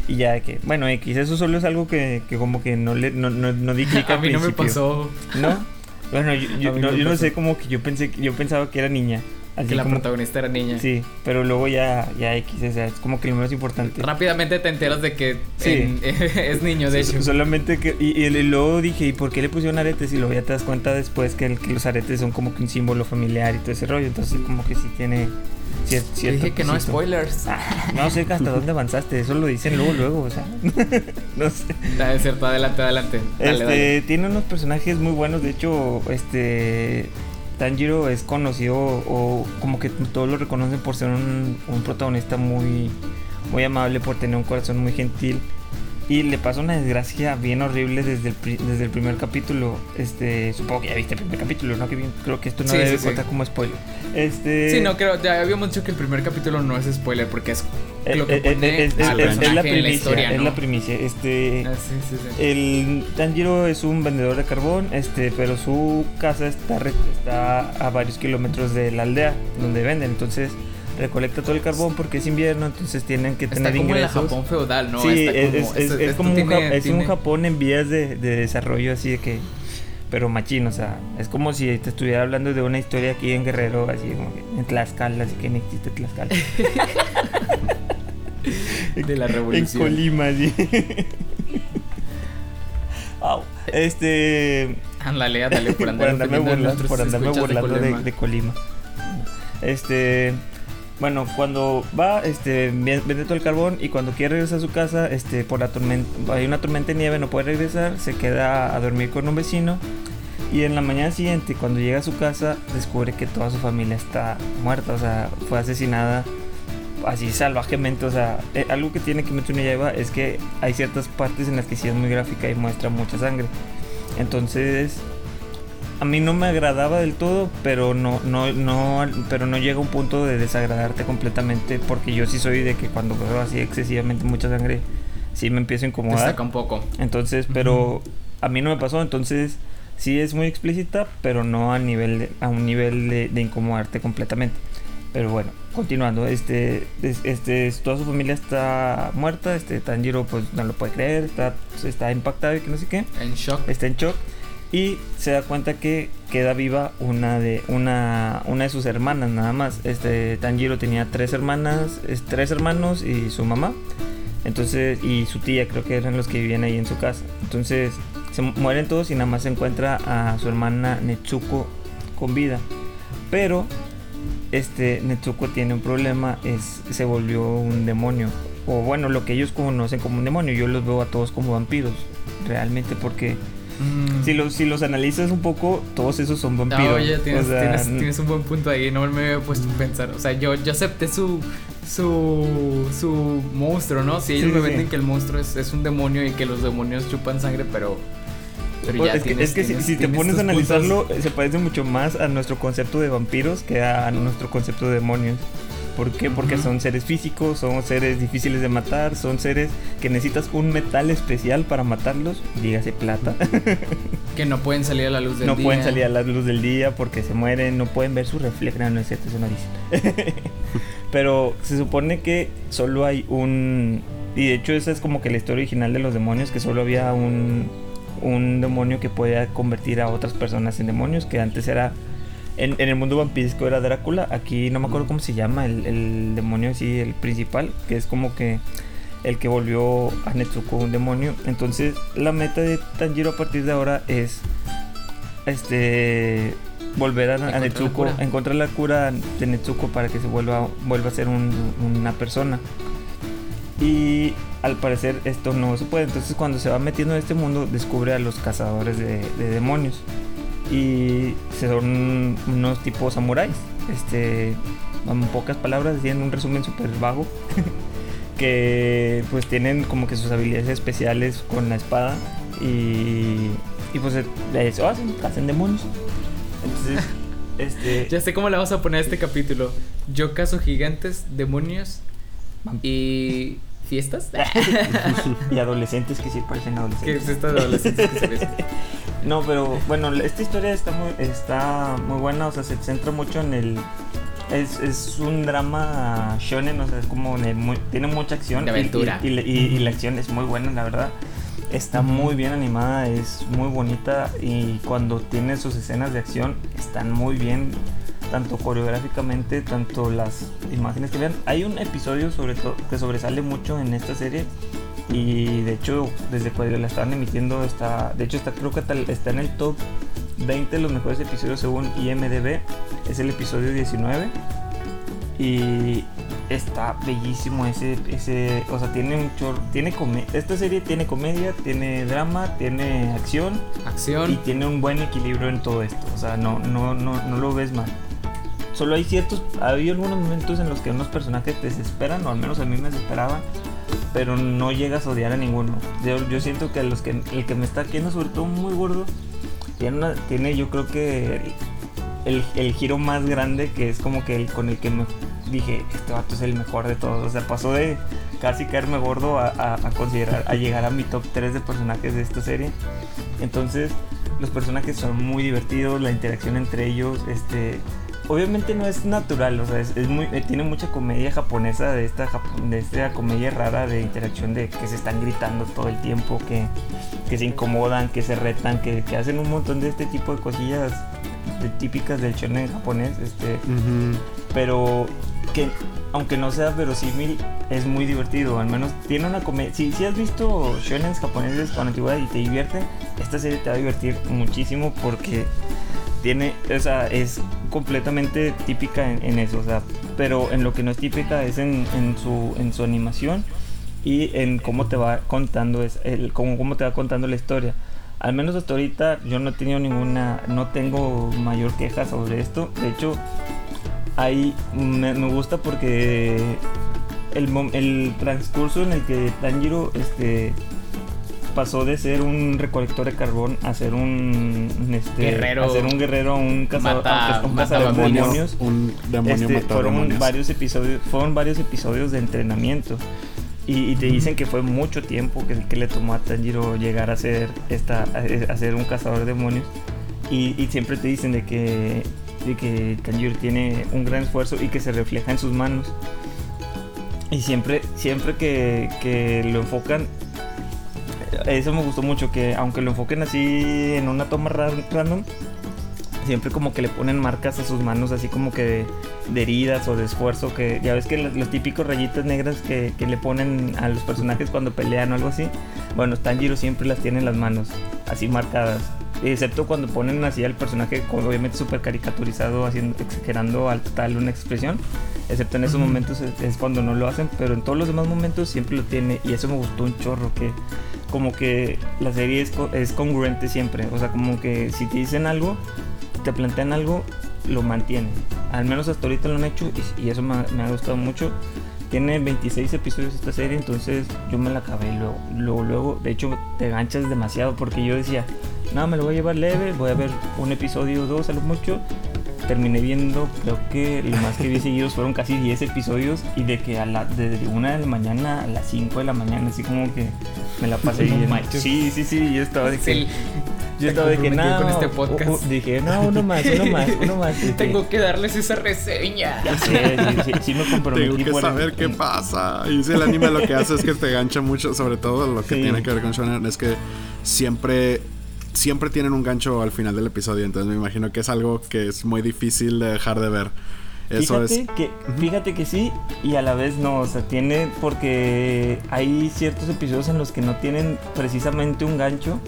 S3: Y ya que, bueno, X, eso solo es algo que, que como que no le, no, no, no di clic
S1: A mí no me
S3: principio.
S1: pasó
S3: ¿No? Bueno, yo, yo, no, yo no sé, como que yo pensé, que- yo pensaba que era niña. Así
S1: que la
S3: como,
S1: protagonista era niña.
S3: Sí, pero luego ya, ya X, o sea, es como que lo menos importante.
S1: Rápidamente te enteras de que
S3: Sí.
S1: en- es niño, de hecho.
S3: Solamente que. Y, y luego dije, ¿y por qué le pusieron aretes? Y luego ya te das cuenta después que, el- que los aretes son como que un símbolo familiar y todo ese rollo. Entonces, como que sí tiene. cier-
S1: Te
S3: cierto
S1: dije que no spoilers.
S3: Ah, no sé hasta dónde avanzaste. Eso lo dicen luego, luego. O sea, no sé.
S1: Está cierto, adelante, adelante. Dale,
S3: este,
S1: dale.
S3: Tiene unos personajes muy buenos. De hecho, este. Tanjiro es conocido o como que todos lo reconocen por ser un, un protagonista muy, muy amable, por tener un corazón muy gentil. Y le pasa una desgracia bien horrible desde el, desde el primer capítulo. Este, supongo que ya viste el primer capítulo, ¿no? Que bien, creo que esto no
S1: Sí,
S3: debe
S1: sí, sí.
S3: contar como spoiler. Este,
S1: Sí, no, creo, ya habíamos dicho que el primer capítulo no es spoiler porque es
S3: eh,
S1: lo que
S3: eh, eh,
S1: pone
S3: es, es-
S1: al
S3: es- es la
S1: en la
S3: primicia,
S1: historia,
S3: es
S1: ¿no?
S3: la primicia. Este,
S1: Ah, sí, sí, sí.
S3: El Tanjiro es un vendedor de carbón, este, pero su casa está, está a varios kilómetros de la aldea donde venden. Entonces recolecta todo el carbón porque es invierno, entonces tienen que
S1: Está
S3: tener
S1: como en
S3: ingresos.
S1: Japón feudal, ¿no?
S3: sí,
S1: Está
S3: es,
S1: como-
S3: es- es- es un,
S1: tiene-
S3: es Japón en vías de, de desarrollo, así de que. Pero machín, o sea, es como si te estuviera hablando de una historia aquí en Guerrero, así como que en Tlaxcala, así que no existe Tlaxcala.
S1: de la
S3: En
S1: revolución.
S3: Colima, sí. Au. Este.
S1: Ándale, ándale, por
S3: por
S1: andar
S3: andarme burlando, por andarme burlando de
S1: Colima.
S3: Este. Bueno, cuando va, este, ven- vende todo el carbón y cuando quiere regresar a su casa, este, por la tormenta, hay una tormenta de nieve, no puede regresar, se queda a dormir con un vecino y en la mañana siguiente, cuando llega a su casa, descubre que toda su familia está muerta, o sea, fue asesinada así salvajemente, o sea, eh, algo que tiene Kimetsu no Yaiba es que hay ciertas partes en las que sí es muy gráfica y muestra mucha sangre. Entonces, a mí no me agradaba del todo, pero no, no, no, pero no llega a un punto de desagradarte completamente, porque yo sí soy de que cuando veo así excesivamente mucha sangre, sí me empiezo a
S1: Te
S3: incomodar.
S1: saca un poco.
S3: Entonces, pero a mí no me pasó, entonces sí es muy explícita, pero no a nivel de- a un nivel de, de incomodarte completamente. Pero bueno, continuando, este, es- este, toda su familia está muerta, este Tanjiro pues no lo puede creer, está, está impactado y que no sé qué
S1: En shock.
S3: está en shock. Y se da cuenta que queda viva una de una, una de sus hermanas nada más. Este Tanjiro tenía tres hermanas, tres hermanos y su mamá. Entonces, y su tía creo que eran los que vivían ahí en su casa. Entonces, se mueren todos y nada más se encuentra a su hermana Netsuko con vida. Pero este Netsuko tiene un problema, es se volvió un demonio o bueno, lo que ellos conocen como un demonio, yo los veo a todos como vampiros, realmente porque Mm. Si, los, si los analizas un poco, todos esos son vampiros. No,
S1: oye, tienes, tienes, un buen punto ahí, no me había puesto a pensar. O sea, yo, yo acepté su, su, su monstruo, ¿no? Si ellos me venden que el monstruo es, es un demonio y que los demonios chupan sangre, pero...
S3: Pero ya es, que, es que si, te pones a analizarlo, se parece mucho más a nuestro concepto de vampiros que a nuestro concepto de demonios. ¿Por qué? Porque son seres físicos, son seres difíciles de matar, son seres que necesitas un metal especial para matarlos, dígase plata.
S1: que no pueden salir a la luz del día.
S3: No pueden salir a la luz del día porque se mueren, no pueden ver su reflejo. No, no es cierto, eso no dice. Pero se supone que solo hay un... Y de hecho esa es como que la historia original de los demonios, que solo había un, un demonio que podía convertir a otras personas en demonios, que antes era en, el mundo vampiresco era Drácula. Aquí no me acuerdo cómo se llama el, demonio así, el principal, que es como que el que volvió a Netsuko un demonio. Entonces, la meta de Tanjiro a partir de ahora es este volver a, Netsuko, encontrar la cura de Netsuko para que se vuelva, vuelva a ser una persona. Y al parecer esto no se puede. Entonces cuando se va metiendo en este mundo descubre a los cazadores de demonios y son unos tipos samuráis. Este, en pocas palabras, tienen un resumen súper vago. que pues tienen como que sus habilidades especiales con la espada y, y pues eso hacen, hacen demonios. Entonces, este...
S1: Ya sé cómo le vamos a poner a este capítulo. Yo caso gigantes, demonios y fiestas.
S3: y adolescentes que sí parecen adolescentes.
S1: ¿Qué es adolescentes que se
S3: No, pero bueno, esta historia está muy, está muy buena, o sea, se centra mucho en el... Es, es un drama shonen, o sea, es como tiene mucha acción.
S1: De aventura.
S3: Y, y, la acción es muy buena, la verdad. Está muy bien animada, es muy bonita y cuando tiene sus escenas de acción están muy bien, tanto coreográficamente, tanto las imágenes que vean. Hay un episodio sobre todo que sobresale mucho en esta serie y de hecho, desde cuando la estaban emitiendo, está, de hecho, está, creo que está en el top 20 de los mejores episodios según IMDB. Es el episodio 19. Y está bellísimo ese, ese, o sea, tiene un tiene esta serie tiene comedia, tiene drama, tiene acción,
S1: acción
S3: y tiene un buen equilibrio en todo esto, o sea, no, no, no, no lo ves mal. Solo hay ciertos, había algunos momentos en los que unos personajes te desesperan, o al menos a mí me desesperaban, pero no llegas a odiar a ninguno. Yo, siento que, los que el que me está quedando sobre todo muy gordo tiene, tiene yo creo que el, el, giro más grande que es como que el con el que me dije, este vato es el mejor de todos. O sea, pasó de casi caerme gordo a, a, considerar, a llegar a mi top 3 de personajes de esta serie. Entonces, los personajes son muy divertidos, la interacción entre ellos, este obviamente no es natural, o sea, es, muy, eh, tiene mucha comedia japonesa de esta, de esta comedia rara de interacción de que se están gritando todo el tiempo, que, que se incomodan, que se retan, que, que, hacen un montón de este tipo de cosillas típicas del shonen japonés, este, pero que aunque no sea verosímil es muy divertido, al menos tiene una comedia, si, si has visto shonen japoneses con antigüedad y te divierte, esta serie te va a divertir muchísimo porque tiene, o sea, es completamente típica en, eso, o sea, pero en lo que no es típica es en, en, su, en su animación y en cómo te va contando es el cómo, cómo te va contando la historia. Al menos hasta ahorita yo no he tenido ninguna, no tengo mayor queja sobre esto. De hecho, ahí me, gusta porque el, el transcurso en el que Tanjiro este pasó de ser un recolector de carbón a ser un este,
S1: guerrero,
S3: a ser un guerrero, un cazador, un cazador de demonios.
S2: Un demonio
S3: este, fueron varios episodios, fueron varios episodios de entrenamiento. Y, te dicen que fue mucho tiempo que, que, le tomó a Tanjiro llegar a ser esta a, ser un cazador de demonios. Y, siempre te dicen de que, de que Tanjiro tiene un gran esfuerzo y que se refleja en sus manos. Y siempre, siempre que, que lo enfocan eso me gustó mucho, que aunque lo enfoquen así en una toma ra- random, siempre como que le ponen marcas a sus manos, así como que de, de heridas o de esfuerzo, que ya ves que los, los típicos rayitas negras que, que le ponen a los personajes cuando pelean o algo así, bueno, Tanjiro siempre las tiene en las manos, así marcadas. Excepto cuando ponen así al personaje, obviamente súper caricaturizado, haciendo, exagerando al total una expresión. Excepto en esos momentos es, es cuando no lo hacen, pero en todos los demás momentos siempre lo tiene. Y eso me gustó un chorro, que como que la serie es, es congruente siempre. O sea, como que si te dicen algo, te plantean algo, lo mantienen. Al menos hasta ahorita lo han hecho y, y eso me, ha- me ha gustado mucho. Tiene 26 episodios esta serie, entonces yo me la acabé luego, luego, luego. De hecho, te ganchas demasiado porque yo decía, no, me lo voy a llevar leve, voy a ver un episodio o dos a lo mucho. Terminé viendo, creo que lo más que vi seguidos fueron casi 10 episodios y de que a la, desde una de la mañana a las 5 de la mañana, así como que me la pasé bien. Sí, sí, sí, yo estaba de que...
S1: Sí,
S3: Yo estaba de que no.
S1: con este podcast.
S3: dije, no, uno más, uno más, uno más. Dije,
S1: Tengo que darles esa reseña.
S3: Ya sé, sí, sí, sí me comprometí.
S2: Tengo que
S3: por
S2: saber
S3: el-
S2: qué pasa. Y si el anime lo que hace es que te gancha mucho, sobre todo lo que
S3: Sí.
S2: tiene que ver con shonen, es que siempre siempre tienen un gancho al final del episodio, entonces me imagino que es algo que es muy difícil de dejar de ver. Eso
S3: fíjate
S2: es
S3: que fíjate que sí y a la vez no, o sea, tiene porque hay ciertos episodios en los que no tienen precisamente un gancho.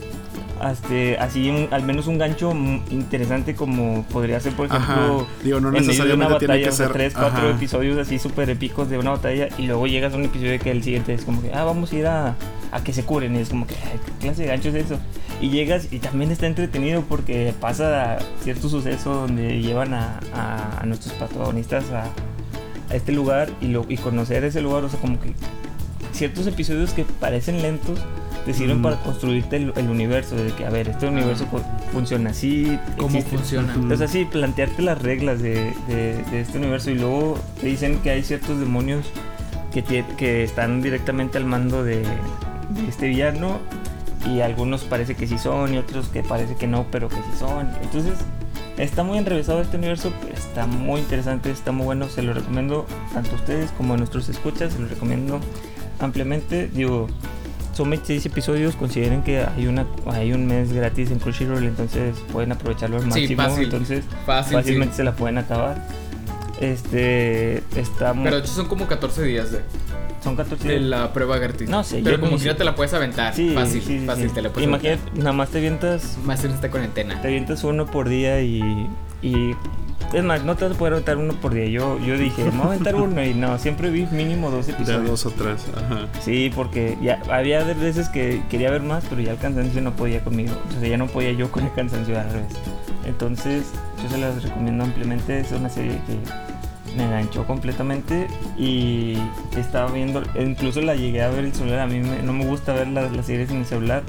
S3: Este, así un- al menos un gancho interesante como podría ser por ejemplo
S2: Digo, no
S3: en medio de una
S2: tiene
S3: batalla,
S2: que
S3: o sea,
S2: ser
S3: tres, cuatro
S2: ajá.
S3: episodios así súper épicos de una batalla y luego llegas a un episodio que el siguiente es como que, ah, vamos a ir a, a que se curen y es como que, ¿qué clase de gancho es eso? Y llegas y también está entretenido porque pasa cierto suceso donde llevan a, a- a nuestros protagonistas a, a este lugar y, lo, y conocer ese lugar, o sea, como que ciertos episodios que parecen lentos te sirven
S2: Mm.
S3: para construirte el, el universo, de que, a ver, este universo fu- funciona así,
S1: ¿Cómo
S3: existe-
S1: funciona?
S3: Entonces así, plantearte las reglas de, de- de este universo y luego te dicen que hay ciertos demonios que, que están directamente al mando de, de este villano y algunos parece que sí son y otros que parece que no, pero que sí son. Entonces está muy enrevesado este universo, está muy interesante, está muy bueno, se lo recomiendo tanto a ustedes como a nuestros escuchas, se lo recomiendo ampliamente. Digo, son 26 episodios, consideren que hay una hay un mes gratis en Crunchyroll, entonces pueden aprovecharlo al
S1: Sí,
S3: máximo.
S1: fácil.
S3: Entonces
S1: Fácil,
S3: fácilmente
S1: sí.
S3: se la pueden acabar. Este está muy
S1: Pero de hecho son como 14 días de,
S3: son 14
S1: de
S3: días.
S1: la prueba gratis.
S3: No sé,
S1: Pero como que ya te la puedes aventar.
S3: Sí,
S1: fácil, fácil, te la puedes
S3: Imagínate,
S1: aventar.
S3: nada más te avientas
S1: Más en esta cuarentena.
S3: te avientas uno por día y, y es más, no te vas a poder aventar uno por día. Yo, yo dije, me voy a aventar uno y no, siempre vi mínimo dos
S2: de
S3: episodios.
S2: dos o tres. Ajá.
S3: Sí, porque ya había veces que quería ver más, pero ya el cansancio no podía conmigo. O sea, ya no podía yo con el cansancio al revés. Entonces, yo se las recomiendo ampliamente. Es una serie que me enganchó completamente y estaba viendo, incluso la llegué a ver el celular. A mí me- no me gusta ver las, las series en el celular,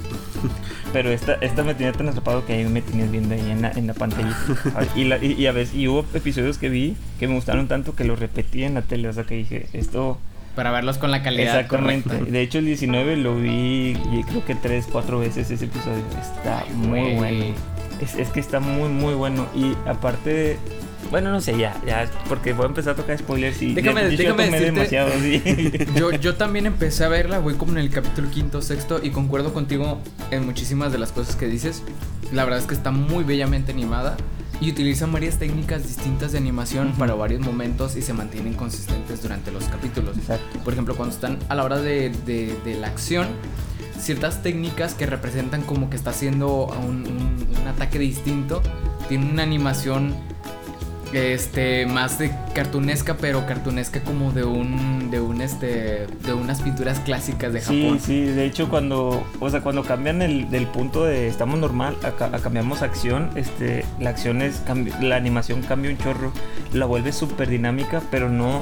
S3: pero esta, esta me tenía tan atrapado que ahí me tenías viendo ahí en la, en la pantalla. Y, la- y- y a veces, y hubo episodios que vi que me gustaron tanto que los repetí en la tele. O sea, que dije, esto
S1: Para verlos con la calidad
S3: Exactamente.
S1: correcta.
S3: De hecho, el 19 lo vi y creo que 3, 4 veces ese episodio. Está muy
S1: Güey.
S3: bueno. Es, es que está muy, muy bueno. Y aparte, bueno, no sé, ya, ya, porque voy a empezar a tocar spoilers y
S1: Déjame-
S3: ya- yo
S1: déjame decirte-
S3: demasiado, sí.
S1: Yo, yo también empecé a verla, voy como en el capítulo quinto, sexto y concuerdo contigo en muchísimas de las cosas que dices. La verdad es que está muy bellamente animada y utilizan varias técnicas distintas de animación para varios momentos y se mantienen consistentes durante los capítulos.
S3: Exacto.
S1: Por ejemplo, cuando están a la hora de, de- de la acción, ciertas técnicas que representan como que está haciendo un, un- un ataque distinto, tienen una animación este más de cartunesca, pero cartunesca como de un de un este de unas pinturas clásicas de
S3: Sí,
S1: Japón.
S3: sí, de hecho cuando, o sea, cuando cambian el del punto de estamos normal a, ca- a cambiamos acción, este, la acción es la animación cambia un chorro, la vuelve súper dinámica, pero no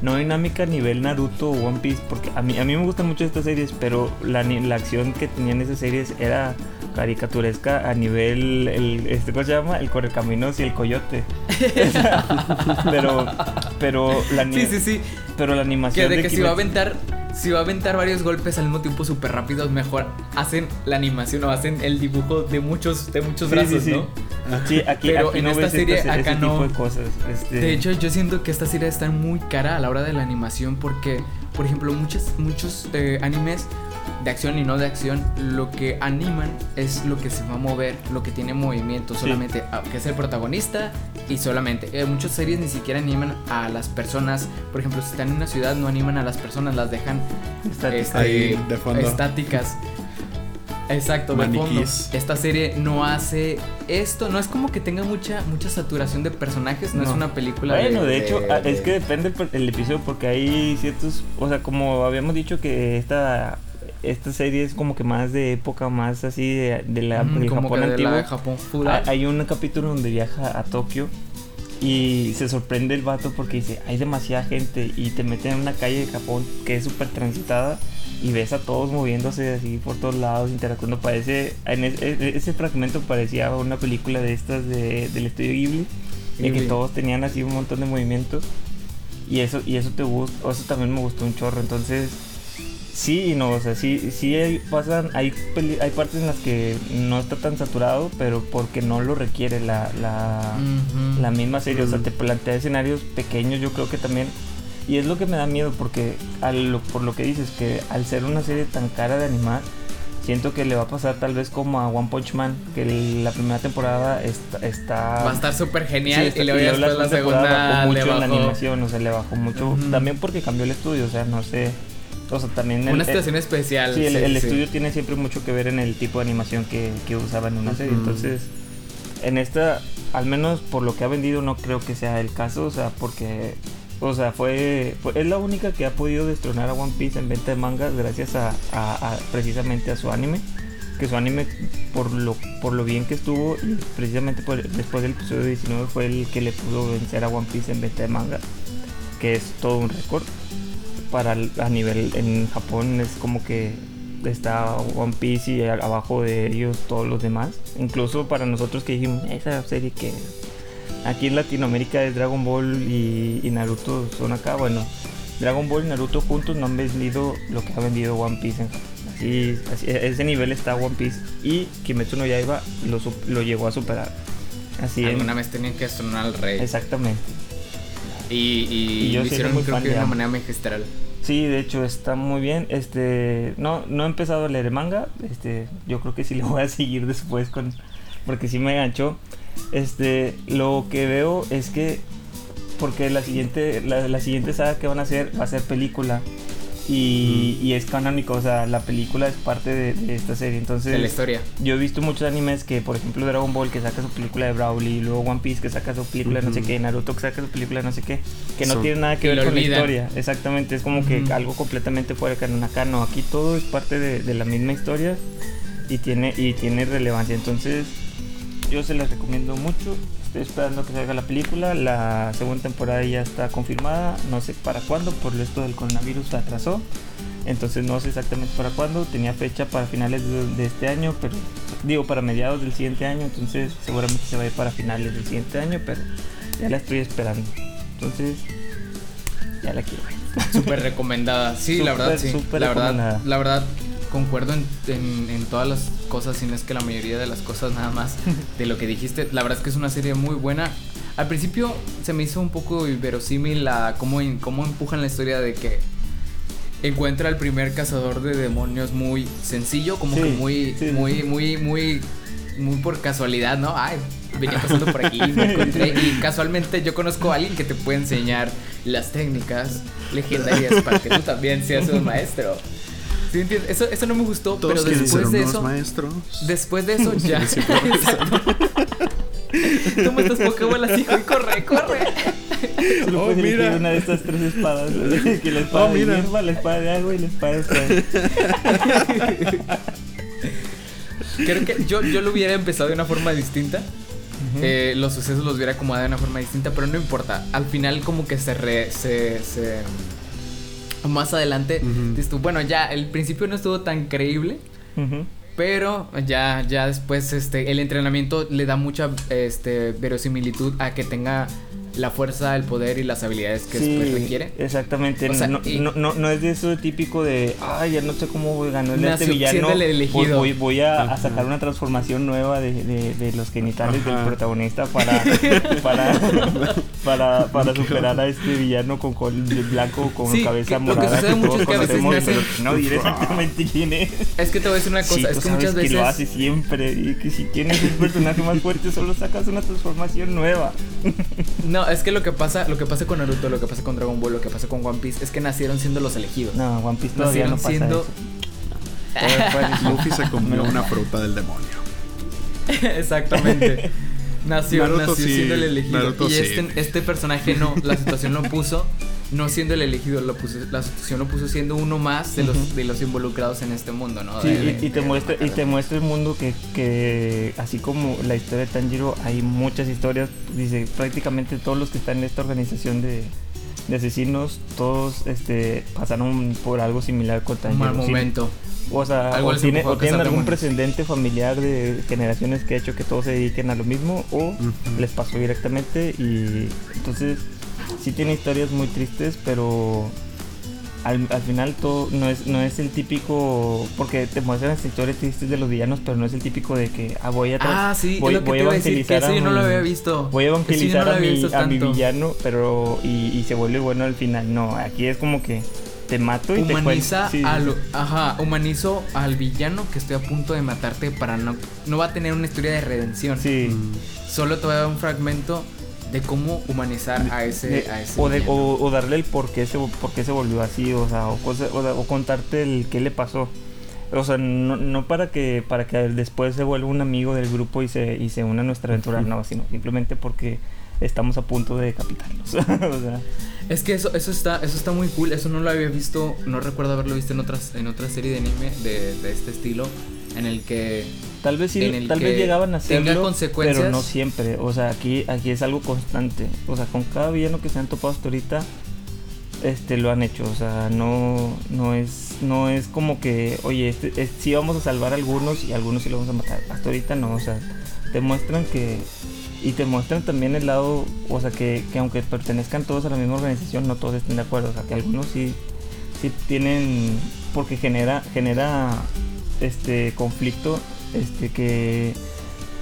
S3: no dinámica a nivel Naruto o One Piece, porque a mí a mí me gustan mucho estas series, pero la, la acción que tenían esas series era caricaturesca a nivel el este ¿cómo se llama? El correcaminos y el coyote. pero pero la
S1: Sí, sí, sí.
S3: pero la animación
S1: Que de que si va a aventar si va a aventar varios golpes al mismo tiempo súper rápidos, mejor hacen la animación o hacen el dibujo de muchos de muchos
S3: Sí,
S1: brazos,
S3: sí, sí.
S1: ¿no?
S3: Sí, aquí,
S1: Pero
S3: aquí
S1: en
S3: no
S1: esta serie
S3: ese- ese
S1: acá
S3: tipo
S1: no.
S3: de cosas. este,
S1: De hecho, yo siento que esta serie está muy cara a la hora de la animación porque, por ejemplo, muchos, muchos eh, animes de acción y no de acción, lo que animan es lo que se va a mover, lo que tiene movimiento solamente, que es el protagonista y solamente. En muchas series ni siquiera animan a las personas, por ejemplo, si están en una ciudad no animan a las personas, las dejan
S3: Estáticas.
S1: este,
S2: Ahí, de fondo.
S1: estáticas. Exacto, de fondo. Esta serie no hace esto, no es como que tenga mucha mucha saturación de personajes, no, es una película
S3: Bueno, de, hecho, ah,
S1: de-
S3: es que depende por- el episodio porque hay ciertos, o sea, como habíamos dicho que esta esta serie es como que más de época, más así de, de la
S1: Ujú,
S3: del Japón
S1: de
S3: antiguo.
S1: la Japón
S3: Hay, un capítulo donde viaja a Tokio y se sorprende el vato porque dice, hay demasiada gente y te meten en una calle de Japón que es súper transitada y ves a todos moviéndose así por todos lados, interactuando. Parece, en es- e- ese fragmento parecía una película de estas de, del estudio Ghibli, de que
S1: Ghibli.
S3: todos tenían así un montón de movimientos y eso, y eso te gusta, eso también me gustó un chorro. Entonces, sí y no, o sea, sí, sí hay, pasan, hay, hay partes en las que no está tan saturado, pero porque no lo requiere la, la, la misma serie. O sea,
S2: Mm.
S3: te plantea escenarios pequeños, yo creo que también. Y es lo que me da miedo, porque al, por lo que dices, que al ser una serie tan cara de animar, siento que le va a pasar tal vez como a One Punch Man, que el- la primera temporada está... está
S1: Va a estar súper
S3: Sí,
S1: genial
S3: está-
S1: y luego la
S3: temporada
S1: segunda
S3: bajó mucho
S1: le
S3: en la
S1: bajó
S3: animación, o sea, le bajó mucho. También porque cambió el estudio, o sea, no sé. O sea, también el-
S1: una
S3: el-
S1: situación especial.
S3: Sí, el, el
S1: sí.
S3: estudio tiene siempre mucho que ver en el tipo de animación que, que usaban en una serie.
S2: Ujú.
S3: Entonces, en esta, al menos por lo que ha vendido, no creo que sea el caso. O sea, porque, o sea, fue, fue- es la única que ha podido destronar a One Piece en venta de mangas gracias a, a- a- precisamente a su anime. Que su anime, por lo, por lo bien que estuvo, y precisamente por- después del episodio 19, fue el que le pudo vencer a One Piece en venta de manga. Que es todo un récord para a nivel en Japón es como que está One Piece y abajo de ellos todos los demás. Incluso para nosotros que dijimos, esa serie que aquí en Latinoamérica es Dragon Ball y, y Naruto son acá, bueno, Dragon Ball y Naruto juntos no han vendido lo que ha vendido One Piece en Japón. Así, así- a ese nivel está One Piece y Kimetsu no Yaiba lo, lo llegó a superar. Así en-
S1: Alguna vez tenían que estrenar al rey.
S3: Exactamente.
S1: Y, y,
S3: Y yo
S1: lo hicieron
S3: muy
S1: creo
S3: fan
S1: que de una manera magistral.
S3: Sí, de hecho está muy bien. Este, no, no he empezado a leer manga. Este, yo creo que sí lo voy a seguir después con, porque sí me ganchó. Este, lo que veo es que, porque la siguiente, la, la siguiente saga que van a hacer va a ser película y, y es canónico, o sea, la película es parte de, de esta serie. Entonces,
S1: De la historia.
S3: yo he visto muchos animes que, por ejemplo, Dragon Ball que saca su película de Brawly, y luego One Piece que saca su película de no sé qué, Naruto que saca su película de no sé qué, que no tiene nada que ver con la historia. Exactamente, es como que algo completamente fuera de canon. Acá no, aquí todo es parte de, de la misma historia y tiene, y tiene relevancia. Entonces, yo se las recomiendo mucho. Estoy esperando que salga la película. La segunda temporada ya está confirmada. No sé para cuándo, por esto del coronavirus se atrasó. Entonces no sé exactamente para cuándo. Tenía fecha para finales de, de este año, pero digo para mediados del siguiente año. Entonces seguramente se va a ir para finales del siguiente año, pero ya la estoy esperando. Entonces ya la quiero ver.
S1: Súper recomendada. Sí, la verdad, sí. la verdad, la verdad, concuerdo en, en- en todas las cosas, si no es que la mayoría de las cosas nada más de lo que dijiste. La verdad es que es una serie muy buena. Al principio se me hizo un poco inverosímil la cómo, cómo empujan la historia de que encuentra al primer cazador de demonios muy sencillo, como
S3: Sí,
S1: que muy,
S3: sí,
S1: muy,
S3: sí.
S1: muy, muy, muy por casualidad, ¿no? Ay, venía pasando por aquí, me encontré y casualmente yo conozco a alguien que te puede enseñar las técnicas legendarias para que tú también seas un maestro. ¿Sí entiendes? Eso, eso no me gustó,
S2: Todos
S1: pero después de eso,
S2: maestros.
S1: después de eso ya. Toma estas pokebolas, hijo, y corre, corre.
S3: Solo
S2: Oh, mira.
S3: una de estas tres espadas. que la espada
S2: Oh,
S3: de
S2: mira.
S3: hierba, la espada de agua y la espada de fuego.
S1: Creo que yo, yo lo hubiera empezado de una forma distinta. Eh, los sucesos los hubiera acomodado de una forma distinta, pero no importa. Al final como que se re, se, se- más adelante dices tú, bueno, ya el principio no estuvo tan creíble, pero ya ya después este el entrenamiento le da mucha este verosimilitud a que tenga la fuerza, el poder y las habilidades que
S3: Sí,
S1: después requiere.
S3: Exactamente.
S1: O sea,
S3: no,
S1: y-
S3: no, no, no es de eso típico de, ay, ya no sé cómo ganó el este villano.
S1: el elegido".
S3: Voy, voy a, a sacar una transformación nueva de, de, de los genitales
S2: Ajá.
S3: del protagonista para, para, para, para superar a este villano con col de blanco con
S1: Sí,
S3: cabeza
S1: que- lo que
S3: morada.
S1: sucede mucho
S3: todos
S1: es que a veces
S3: conocemos,
S1: nacen-
S3: pero no diré exactamente quién es.
S1: Es que te voy a decir una cosa,
S3: Sí,
S1: es que muchas
S3: que
S1: veces
S3: lo hace siempre y que si tienes un personaje más fuerte solo sacas una transformación nueva.
S1: No, es que lo que pasa, lo que pasa con Naruto, lo que pasa con Dragon Ball, lo que pasa con One Piece es que nacieron siendo los elegidos.
S3: No, One Piece todavía
S1: Nacieron
S3: no pasa
S1: siendo
S3: eso.
S2: Luffy se comió una fruta del demonio.
S1: Exactamente. Nació,
S2: Naruto
S1: nació
S2: sí,
S1: siendo el elegido.
S2: Naruto
S1: y
S2: sí.
S1: este, este personaje no, la situación lo puso no siendo el elegido, lo puso, la situación lo puso siendo uno más de los, de los involucrados en este mundo, ¿no?
S3: Sí,
S1: De-
S3: y,
S1: de-
S3: y te
S1: de-
S3: muestra y te muestra el mundo que, que así como la historia de Tanjiro hay muchas historias. Dice prácticamente todos los que están en esta organización de, de asesinos todos este pasaron por algo similar con
S1: un
S3: Tanjiro
S1: mal
S3: Sí,
S1: momento.
S3: o sea
S1: Algo
S3: o, tiene- o tienen algún precedente familiar de generaciones que ha hecho que todos se dediquen a lo mismo o les pasó directamente y entonces sí tiene historias muy tristes pero al, al final todo no es no es el típico porque te muestran las historias tristes de los villanos pero no es el típico de que ah, voy a
S1: Ah, sí,
S3: voy,
S1: es lo que
S3: voy
S1: te
S3: a
S1: iba a decir, que
S3: evangelizar
S1: yo no lo había visto.
S3: voy a evangelizar
S1: no
S3: a, mi, a mi villano pero y, y se vuelve bueno al final. No aquí es como que te mato y
S1: humaniza
S3: te cuento
S1: al ajá humanizo al villano que estoy a punto de matarte para no no va a tener una historia de redención.
S3: Sí,
S2: Mm.
S1: solo te voy a dar un fragmento de cómo humanizar a ese
S3: De-
S1: a ese
S3: o, de- o- o darle el por qué, se, por qué se volvió así, o sea, o, cosa- o, o contarte el qué le pasó. O sea, no, no para que para que después se vuelva un amigo del grupo y se, y se una a nuestra aventura, no, sino simplemente porque estamos a punto de decapitarlos. o sea,
S1: Es que eso, eso está, eso está muy cool. Eso no lo había visto, no recuerdo haberlo visto en otras, en otra serie de anime de, de este estilo. En el que
S3: tal vez sí, tal vez llegaban a hacerlo, pero no siempre. O sea, aquí, aquí es algo constante. O sea, con cada villano que se han topado hasta ahorita, este lo han hecho. O sea, no, no es, no es como que, oye, este, es- sí vamos a salvar a algunos y a algunos sí lo vamos a matar. Hasta ahorita no, o sea, te muestran que y te muestran también el lado, o sea, que, que aunque pertenezcan todos a la misma organización, no todos estén de acuerdo. O sea, que algunos sí, sí tienen, porque genera, genera este conflicto, este que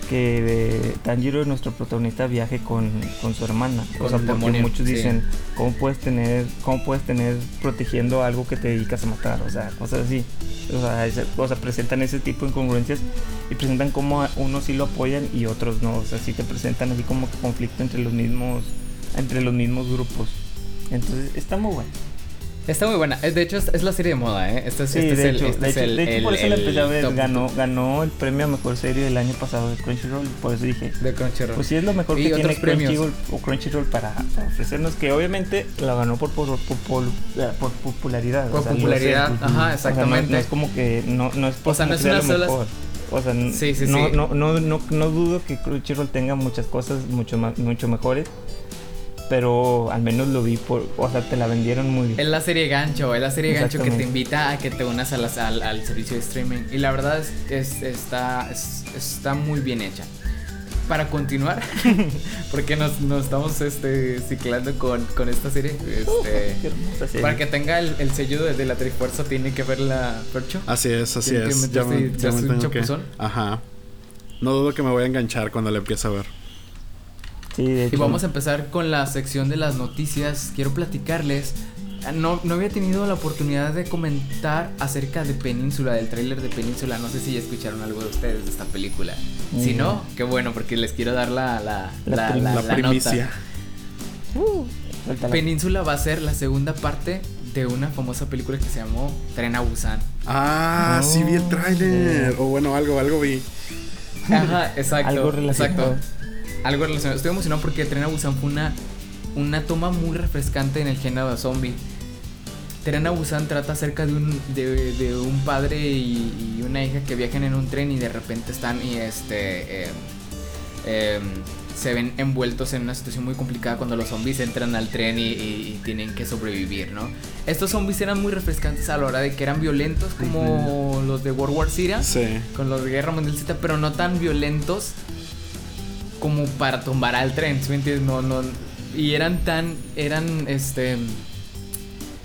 S3: que Tanjiro, nuestro protagonista, viaje con, con su hermana.
S1: Con
S3: o sea, porque
S1: demonio,
S3: muchos
S1: sí.
S3: dicen, ¿cómo puedes tener, cómo puedes tener protegiendo algo que te dedicas a matar? O sea, cosas así. O sea, ese- o sea, presentan ese tipo de incongruencias y presentan cómo unos sí lo apoyan y otros no. O sea, sí te presentan así como que conflicto entre los mismos, entre los mismos grupos. Entonces, está muy bueno.
S1: Está muy buena. Es, De hecho, es, es la serie de moda, ¿eh? Este es,
S3: Sí,
S1: este es
S3: de
S1: el,
S3: hecho,
S1: este
S3: de
S1: es
S3: hecho,
S1: el-
S3: de hecho,
S1: el-
S3: por eso la
S1: el
S3: empecé a ver. Ganó, ganó el premio a mejor serie del año pasado de Crunchyroll. Por eso dije,
S1: de Crunchyroll.
S3: Pues sí es lo mejor que tiene. Crunchyroll, o Crunchyroll para, para ofrecernos, que obviamente la ganó por, por, por, por- eh, popularidad.
S1: Por
S3: o sea,
S1: popularidad,
S3: sé.
S1: ajá,
S3: O sea, no-
S1: exactamente.
S3: no, es como que no, no es por
S1: O sea, no es una
S3: lo
S1: sola-
S3: mejor. O sea, n-
S1: Sí, sí,
S3: no,
S1: sí.
S3: No, no, no, no dudo que Crunchyroll tenga muchas cosas mucho, más, mucho mejores, pero al menos lo vi por, o sea, te la vendieron muy bien.
S1: Es la serie gancho, es la serie gancho que te invita a que te unas a las- al, al servicio de streaming. Y la verdad es es- está, es- está muy bien hecha. Para continuar, porque nos, nos estamos este, ciclando con, con esta serie. Este,
S3: Qué hermosa serie.
S1: para que tenga el, el sello de, de la Trifuerza, tiene que verla, Percho.
S2: Así es, así
S1: ¿Te- te
S2: es. Ya me, ya me
S1: un
S2: tengo que.
S1: chapuzón?
S2: Ajá. No dudo que me voy a enganchar cuando la empiece a ver.
S3: Sí, de
S1: Y vamos a empezar con la sección de las noticias. Quiero platicarles. ah, No, no había tenido la oportunidad de comentar acerca de Península, del tráiler de Península. No sé si ya escucharon algo de ustedes de esta película. Si
S3: Mm.
S1: no, qué bueno, porque les quiero dar la, la,
S3: La
S1: la, la-
S2: primicia.
S1: nota.
S3: Uh.
S1: Península va a ser la segunda parte de una famosa película que se llamó Tren a Busan.
S2: Ah, sí vi el tráiler.
S3: sí.
S2: O bueno, algo, algo vi.
S1: Ajá, exacto.
S3: Algo relacionado.
S1: Exacto. Algo relacionado. Estoy emocionado porque Tren a Busan fue una, una toma muy refrescante en el género de zombie. Tren a Busan trata acerca de un, de, de un padre y, y una hija que viajan en un tren y de repente están y este em, em, se ven envueltos en una situación muy complicada cuando los zombies entran al tren y, y- y tienen que sobrevivir, ¿no? Estos zombies eran muy refrescantes a la hora de que eran violentos como los de World War Z
S2: Sí.
S1: con los de Guerra Mundial Z, pero no tan violentos como para tumbar al tren, ¿sí me entiendes? No, no, y eran tan, eran, este,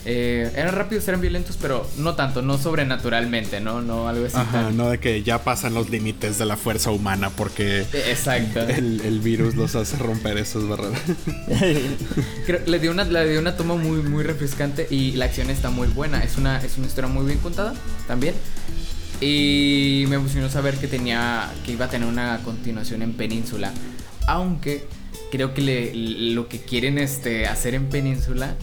S1: eh, eran rápidos, eran violentos, pero no tanto, no sobrenaturalmente, ¿no? No algo así.
S2: Ajá,
S1: tan-
S2: no de que ya pasan los límites de la fuerza humana porque
S1: Exacto.
S2: el, el virus los hace romper esas barreras.
S1: Creo- le dio una, le dio una toma muy, muy refrescante y la acción está muy buena. Es una, es una historia muy bien contada también. Y me emocionó saber que tenía, que iba a tener una continuación en Península. Aunque creo que le- lo que quieren este, hacer en Península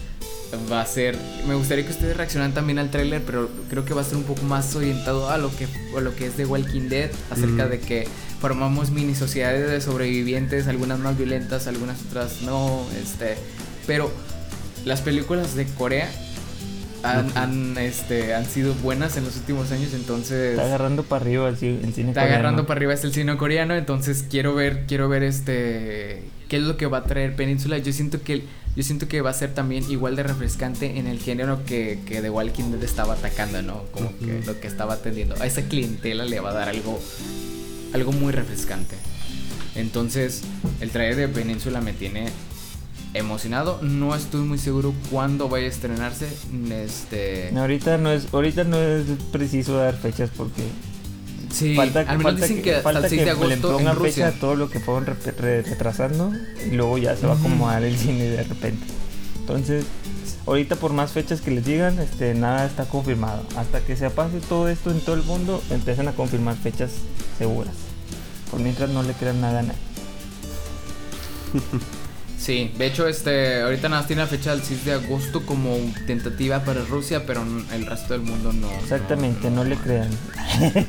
S1: va a ser. Me gustaría que ustedes reaccionaran también al tráiler, pero creo que va a ser un poco más orientado a lo que, a lo que es de Walking Dead, acerca
S2: Mm.
S1: de que formamos mini sociedades de sobrevivientes, algunas más violentas, algunas otras no, este, pero las películas de Corea han, han, este, han sido buenas en los últimos años, entonces
S3: Está agarrando para arriba el, ci- el cine
S1: está
S3: coreano.
S1: agarrando para arriba es el cine coreano, entonces quiero ver, quiero ver este qué es lo que va a traer Península. Yo siento que yo siento que va a ser también igual de refrescante en el género que, que The Walking Dead estaba atacando, ¿no? Como que lo que estaba atendiendo. A esa clientela le va a dar algo algo muy refrescante. Entonces, el trailer de Península me tiene emocionado. No estoy muy seguro cuándo vaya a estrenarse. Este,
S3: No, ahorita no es ahorita no es preciso dar fechas porque
S1: sí,
S3: falta,
S1: al menos
S3: falta
S1: dicen que, hasta
S3: falta
S1: el 6 de
S3: que
S1: agosto en
S3: pongan fecha a todo lo que fueron re- re- retrasando y luego ya se va a acomodar el cine de repente. Entonces, ahorita por más fechas que les digan, este nada está confirmado. Hasta que se pase todo esto en todo el mundo, empiezan a confirmar fechas seguras. Por mientras no le crean nada a nadie.
S1: Sí, de hecho, este, ahorita nada más tiene la fecha del 6 de agosto como tentativa para Rusia, pero el resto del mundo no.
S3: Exactamente, no le crean.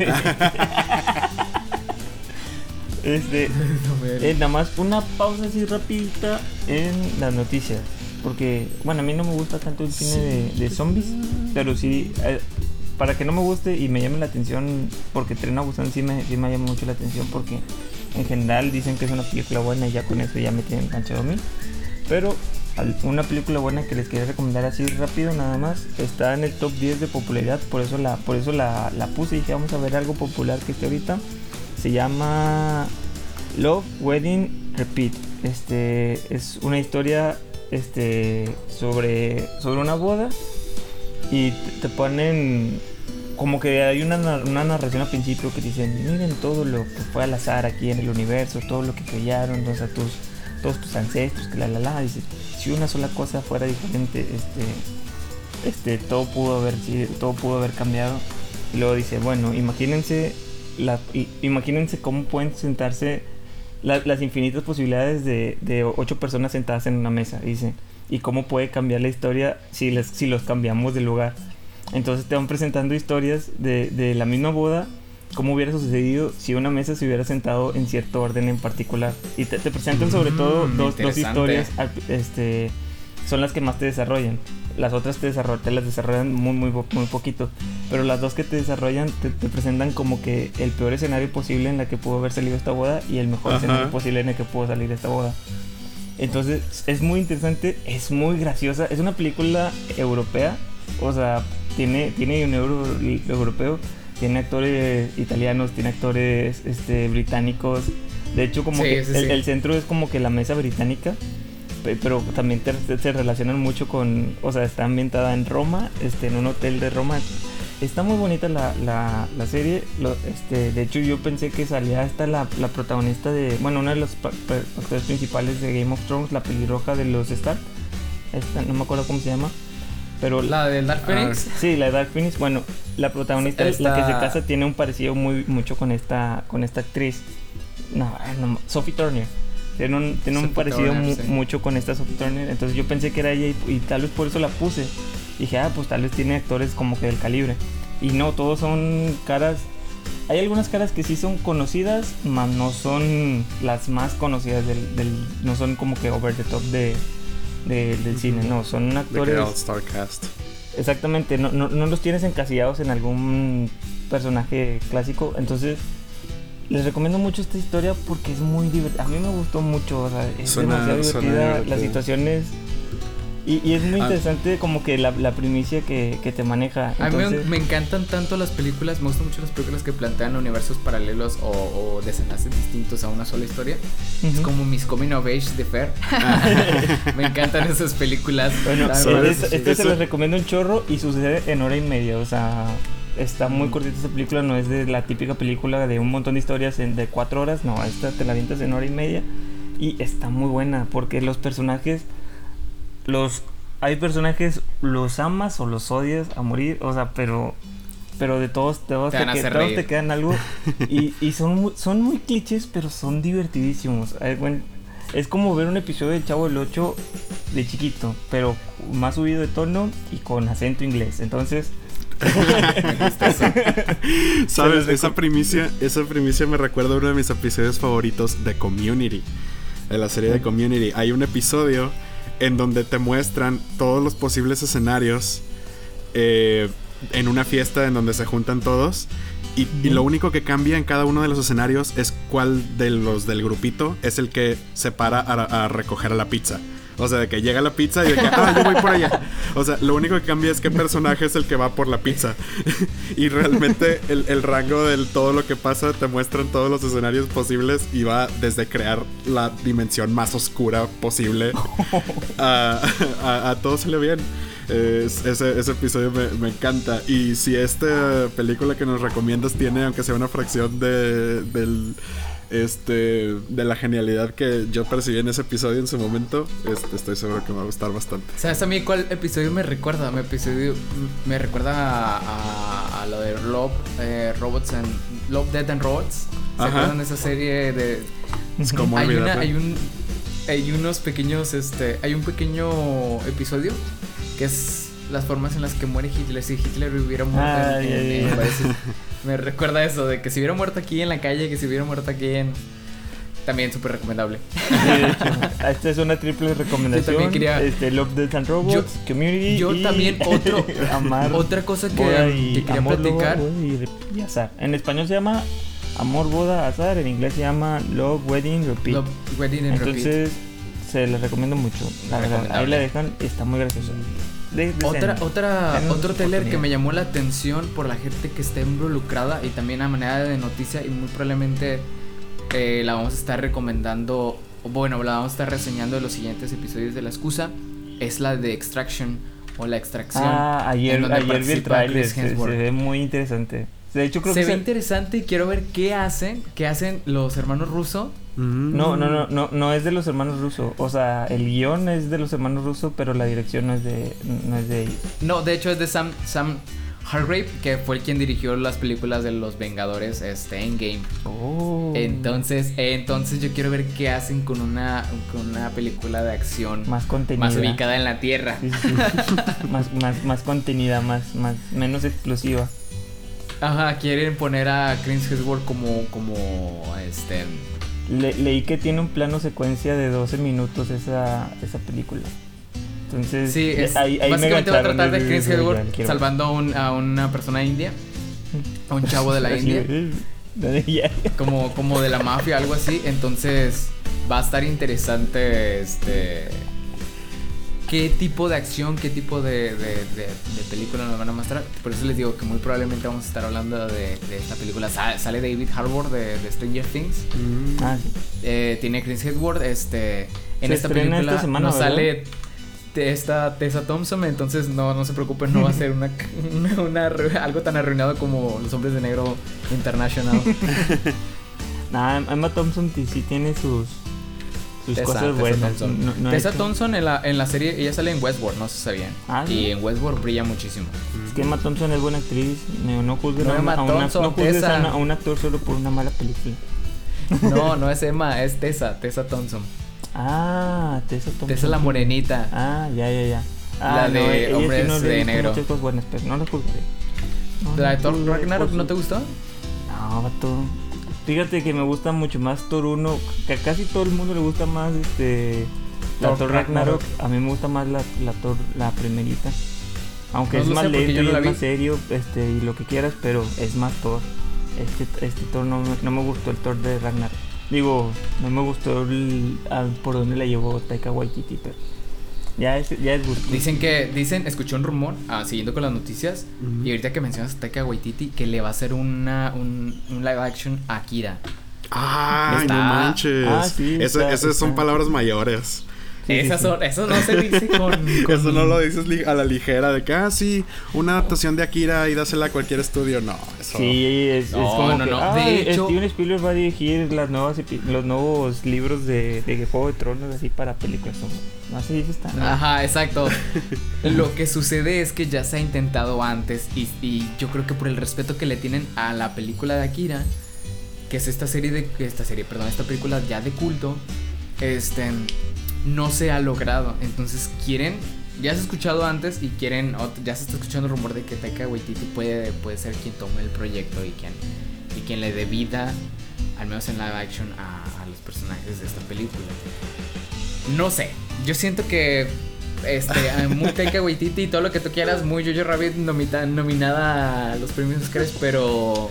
S3: este, Eh, nada más una pausa así rapidita en las noticias. Porque, bueno, a mí no me gusta tanto el cine de, de zombies. Pero sí, eh, para que no me guste y me llame la atención, porque Tren a Busan sí me, sí me llama mucho la atención. Porque en general dicen que es una película buena y ya con eso ya me tienen enganchado a mí. Pero una película buena que les quería recomendar así rápido nada más está en el top 10 de popularidad. Por eso la, por eso la, puse y dije vamos a ver algo popular que esté ahorita. Se llama Love Wedding Repeat. Este es una historia este sobre sobre una boda y te ponen como que hay una, una narración al principio que dicen, miren todo lo que fue al azar aquí en el universo, todo lo que crearon, o sea, tus, todos tus ancestros, que la la la, dice, si una sola cosa fuera diferente, este, este, todo pudo haber sido, todo pudo haber cambiado. Y luego dice, bueno, imagínense la, imagínense cómo pueden sentarse la- las infinitas posibilidades de, de ocho personas sentadas en una mesa, dice. Y cómo puede cambiar la historia si, les, si los cambiamos de lugar. Entonces te van presentando historias de, de la misma boda, cómo hubiera sucedido si una mesa se hubiera sentado en cierto orden en particular. Y te, te presentan sobre
S1: Mm,
S3: todo dos, dos historias, este, son las que más te desarrollan. Las otras te, te las desarrollan muy, muy, muy poquito. Pero las dos que te desarrollan te, te presentan como que el peor escenario posible en la que pudo haber salido esta boda y el mejor
S2: Ajá.
S3: escenario posible en el que pudo salir esta boda. Entonces es muy interesante, es muy graciosa. Es una película europea, o sea, tiene, tiene un euro europeo, tiene actores italianos, tiene actores este, británicos. De hecho, como
S1: Sí,
S3: que
S1: sí,
S3: el,
S1: sí.
S3: el centro es como que la mesa británica, pe- pero también te- te- se relacionan mucho con, o sea, está ambientada en Roma, este, en un hotel de Roma. Está muy bonita la, la, la serie. lo- este, de hecho, yo pensé que salía esta la, la protagonista de. Bueno, una de los actores principales de Game of Thrones, la pelirroja de los Stark. Esta, no me acuerdo cómo se llama. Pero.
S1: La del Dark Phoenix.
S3: Sí, la de Dark Phoenix. Bueno, la protagonista,
S1: Esta-
S3: la que se casa, tiene un parecido muy mucho con esta, con esta actriz. No, no, Sophie Turner. Tiene un, tiene un parecido
S1: Turner,
S3: mu-
S1: sí.
S3: mucho con esta Sophie Turner. Entonces yo pensé que era ella y, y tal vez por eso la puse. Dije, ah, pues tal vez tiene actores como que del calibre. Y no, todos son caras. Hay algunas caras que sí son conocidas, mas no son las más conocidas del. del- no son como que over the top de, de- del cine, no. Son actores.
S2: que All Star Cast.
S3: Exactamente, no, no, no los tienes encasillados en algún personaje clásico. Entonces, les recomiendo mucho esta historia porque es muy divertida. A mí me gustó mucho, o sea, es
S2: Suena-
S3: demasiado divertida. Las situaciones Y, y es muy
S2: Ah.
S3: interesante como que la, la primicia que, que te maneja.
S1: A mí me-
S3: Entonces,
S1: me encantan tanto las películas, me gustan mucho las películas que plantean universos paralelos o, o desenlaces distintos a una sola historia. Es
S3: ujú.
S1: como mis coming of age de Fer. me encantan esas películas.
S3: Bueno, este, este se les recomiendo un chorro y sucede en hora y media. O sea, está muy
S1: Mm.
S3: cortita esta película. No es de la típica película de un montón de historias en- de cuatro horas. No, esta te la avientas en hora y media. Y está muy buena porque los personajes, los hay personajes, los amas o los odias a morir. O sea, pero pero de todos, todos,
S1: Te
S3: te,
S1: van a
S3: que-
S1: hacer
S3: todos te quedan algo. y y son, muy- son muy clichés, pero son divertidísimos. Eh, bueno, es como ver un episodio del Chavo del 8 de chiquito, pero más subido de tono y con acento inglés. Entonces,
S2: ¿Sabes? Esa primicia, esa primicia me recuerda a uno de mis episodios favoritos de Community. De la serie de Community. Hay un episodio en donde te muestran todos los posibles escenarios eh, en una fiesta en donde se juntan todos. Y, lo único que cambia en cada uno de los escenarios es cuál de los del grupito es el que se para a, a recoger la pizza. O sea, de que llega la pizza y de que, ah, yo voy por allá. O sea, lo único que cambia es qué personaje es el que va por la pizza. y realmente el, el rango de todo lo que pasa te muestran todos los escenarios posibles y va desde crear la dimensión más oscura posible a, a, a todo sale bien. Es- ese, ese episodio me, me encanta. Y si esta película que nos recomiendas tiene, aunque sea una fracción de, del, este, de la genialidad que yo percibí en ese episodio en su momento, este, estoy seguro que me va a gustar bastante.
S1: ¿Sabes a mí cuál episodio me recuerda? Me episodio me recuerda a, a- a lo de Love, eh, Robots and Love, Dead and Robots. ¿Se
S2: Ajá.
S1: acuerdan de esa serie de
S2: Es como
S1: hay una, hay un hay unos pequeños este hay un pequeño episodio que es las formas en las que muere Hitler si Hitler hubiera muerto en- en- en. me recuerda eso de que si hubiera muerto aquí en la calle que si hubiera muerto aquí en también súper recomendable
S3: Sí, de hecho, esta es una triple recomendación.
S1: Yo también quería-
S3: este, Love, Death and Robots,
S1: Yo-
S3: Community.
S1: yo
S3: y
S1: también otro-
S3: Amar,
S1: otra cosa que,
S3: y
S1: que quería
S3: Amor,
S1: platicar
S3: y, Azar. En español se llama Amor, Boda, Azar. En inglés se llama Love, Wedding, Repeat.
S1: Love, Wedding and Repeat.
S3: Entonces, se les recomiendo mucho. La verdad, ahí la dejan, está muy graciosa. De- de
S1: Otra, otra, otro trailer que me llamó la atención por la gente que está involucrada y también a manera de noticia y muy probablemente eh, la vamos a estar recomendando, bueno, la vamos a estar reseñando en los siguientes episodios de La Excusa, es la de Extraction o la extracción.
S3: Ah, ayer,
S1: en donde
S3: ayer vi el trailer, se, se ve muy interesante. De hecho, creo
S1: Se
S3: que
S1: ve
S3: se-
S1: interesante y quiero ver qué hacen, qué hacen los hermanos Russo.
S2: Mm.
S3: No, no, no, no, no es de los hermanos rusos. O sea, el guion es de los hermanos rusos, pero la dirección no es de, no es de ellos.
S1: No, de hecho es de Sam, Sam Hargrave, que fue el quien dirigió las películas de los Vengadores, este, Endgame.
S3: Oh.
S1: Entonces, entonces yo quiero ver qué hacen con una, con una película de acción
S3: más contenida.
S1: más ubicada en la Tierra.
S3: Sí, sí, sí. más, más, más contenida, más, más, menos explosiva.
S1: Ajá, quieren poner a Chris Hemsworth como, como, este,
S3: Le- leí que tiene un plano secuencia de 12 minutos esa, esa película. Entonces,
S1: sí, es,
S3: ahí, ahí me
S1: básicamente va a tratar de Chris Hemsworth salvando a, un- a una persona india, a un chavo de la India, como, como de la mafia, algo así. Entonces, va a estar interesante, este, qué tipo de acción, qué tipo de, de, de- de película nos van a mostrar. Por eso les digo que muy probablemente vamos a estar hablando de, de esta película. Sa- Sale David Harbour de, de Stranger Things.
S2: Mm.
S3: Ah, sí.
S1: Eh, tiene Chris Hemsworth. Este, en
S3: Se
S1: esta película
S3: esta semana,
S1: no
S3: ¿verdad?
S1: sale esta Tessa Thompson. Entonces no, no se preocupen, no va a ser una, una- una arru- algo tan arruinado como Los Hombres de Negro International.
S3: Nah, Emma Thompson sí tiene sus, sus
S1: Tessa-
S3: cosas
S1: Tessa
S3: buenas.
S1: Thompson.
S3: No- no ha
S1: Tessa Thompson en la, en la serie, ella sale en Westworld, no se sabían.
S3: Ah, ¿sí?
S1: y en Westworld brilla muchísimo.
S3: Es que Emma Thompson es buena actriz. No, no juzgues, a, una-
S1: Thompson,
S3: a, una- a un actor solo por una mala película.
S1: No, no es Emma, es Tessa, Tessa Thompson.
S3: Ah, Tessa Thompson.
S1: Tessa la morenita.
S3: Ah, ya, ya, ya. Ah,
S1: La de
S3: sí
S1: Hombres de Negro.
S3: Muchas cosas buenas, pero no la juzgaré.
S1: ¿La de Thor Ragnarok no te gustó?
S3: No, vato. Fíjate que me gusta mucho más Thor 1. Que a casi todo el mundo le gusta más este. La
S1: Thor Ragnarok.
S3: A mí me gusta más la, la Thor, la primerita. Aunque
S1: No
S3: es más lento y
S1: no
S3: es más serio, este, y lo que quieras, pero es más Thor. Este, este Thor no, me- no me gustó el Thor de Ragnarok. Digo, no me gustó el, al- por dónde la llevó Taika Waititi, pero. Ya es, ya es gusto.
S1: Dicen que, dicen, escuché un rumor, ah, siguiendo con las noticias, y ahorita que mencionas a Taika Waititi, que le va a hacer una, un, un live action a Akira.
S2: Ay,
S1: Está-
S2: no manches.
S3: Ah, sí,
S2: esas son palabras mayores.
S3: Sí, sí,
S1: Esas
S3: sí.
S1: son, eso no se dice con, con-
S2: Eso no lo dices a la ligera de que, ah, sí, una adaptación de Akira y dásela a cualquier estudio. No, eso.
S3: Sí, es, como
S1: no,
S3: que,
S1: no.
S3: "Ah,
S1: De hecho-
S3: Steven Spielberg va a dirigir las nuevas los nuevos libros de, de Juego de Tronos así para películas. No, no se dice esta.
S1: Ajá, exacto. Lo que sucede es que ya se ha intentado antes y, y yo creo que por el respeto que le tienen a la película de Akira, que es esta serie de esta serie, perdón, esta película ya de culto, este no se ha logrado. Entonces quieren ya se ha escuchado antes y quieren ya se está escuchando el rumor de que Taika Waititi puede puede ser quien tome el proyecto y quien y quien le dé vida al menos en live action a, a los personajes de esta película. No sé, yo siento que este, muy Taika Waititi y todo lo que tú quieras, muy Jojo Rabbit nomita- nominada a los premios Oscars, pero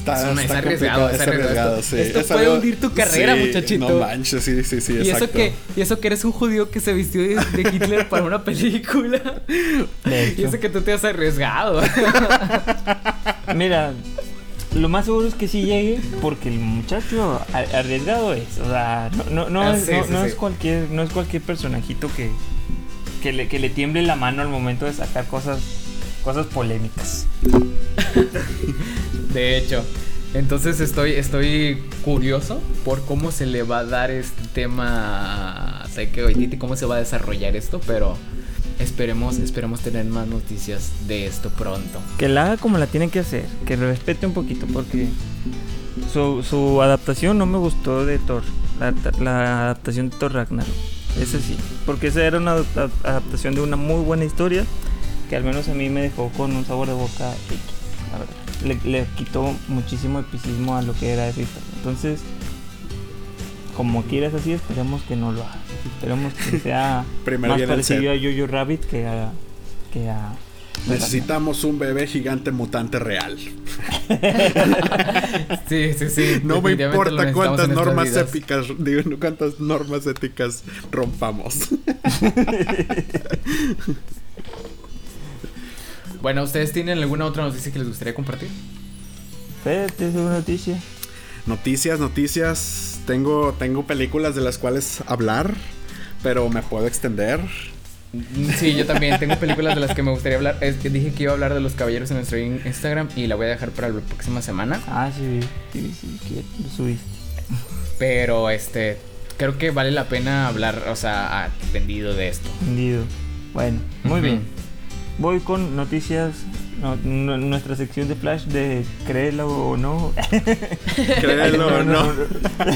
S2: Está,
S1: Es una-
S2: está
S1: es arriesgado, es
S2: es arriesgado,
S1: arriesgado.
S2: sí.
S1: Esto
S2: Es
S1: puede
S2: algo-
S1: hundir tu carrera,
S2: sí,
S1: muchachito.
S2: No manches, sí, sí, sí,
S1: y eso que y eso que eres un judío que se vistió de, de Hitler para una película. Y eso que tú te has arriesgado.
S3: Mira, lo más seguro es que sí llegue porque el muchacho a- arriesgado es. O sea, no, no, no,
S1: Ah,
S3: es,
S1: sí,
S3: no,
S1: sí,
S3: no
S1: sí.
S3: es cualquier, no es cualquier personajito que, que, le, que le tiemble la mano al momento de sacar cosas, cosas polémicas.
S1: De hecho, entonces estoy, estoy curioso por cómo se le va a dar este tema a Taika Waititi, cómo se va a desarrollar esto, pero esperemos, esperemos tener más noticias de esto pronto.
S3: Que la haga como la tiene que hacer, que respete un poquito porque su, su adaptación no me gustó de Thor, la, la adaptación de Thor Ragnarok. Ese sí, porque esa era una adapta- adaptación de una muy buena historia que al menos a mí me dejó con un sabor de boca la verdad. Le, le quitó muchísimo epicismo a lo que era esa historia. Entonces, como quieras así, esperemos que no lo haga. Esperemos que sea
S2: Primero
S3: más parecido a Jojo Rabbit que a... Que a
S2: Necesitamos un bebé gigante mutante real.
S1: Sí, sí, sí.
S2: No me importa cuántas normas épicas, digo, cuántas normas éticas rompamos.
S1: Bueno, ¿ustedes tienen alguna otra noticia que les gustaría compartir?
S3: Espérate, es una noticia.
S2: Noticias, noticias. Tengo, tengo películas de las cuales hablar, pero me puedo extender.
S1: Sí, yo también tengo películas de las que me gustaría hablar. Es que dije que iba a hablar de los caballeros en nuestro in- Instagram y la voy a dejar para la próxima semana.
S3: Ah, sí, sí, sí, que lo subiste.
S1: Pero este, creo que vale la pena hablar, o sea, a- tendido de esto.
S3: Entendido. Bueno, muy
S1: Ujú.
S3: bien. Voy con noticias, no- no- nuestra sección de Flash de créelo o no.
S2: Créelo o no.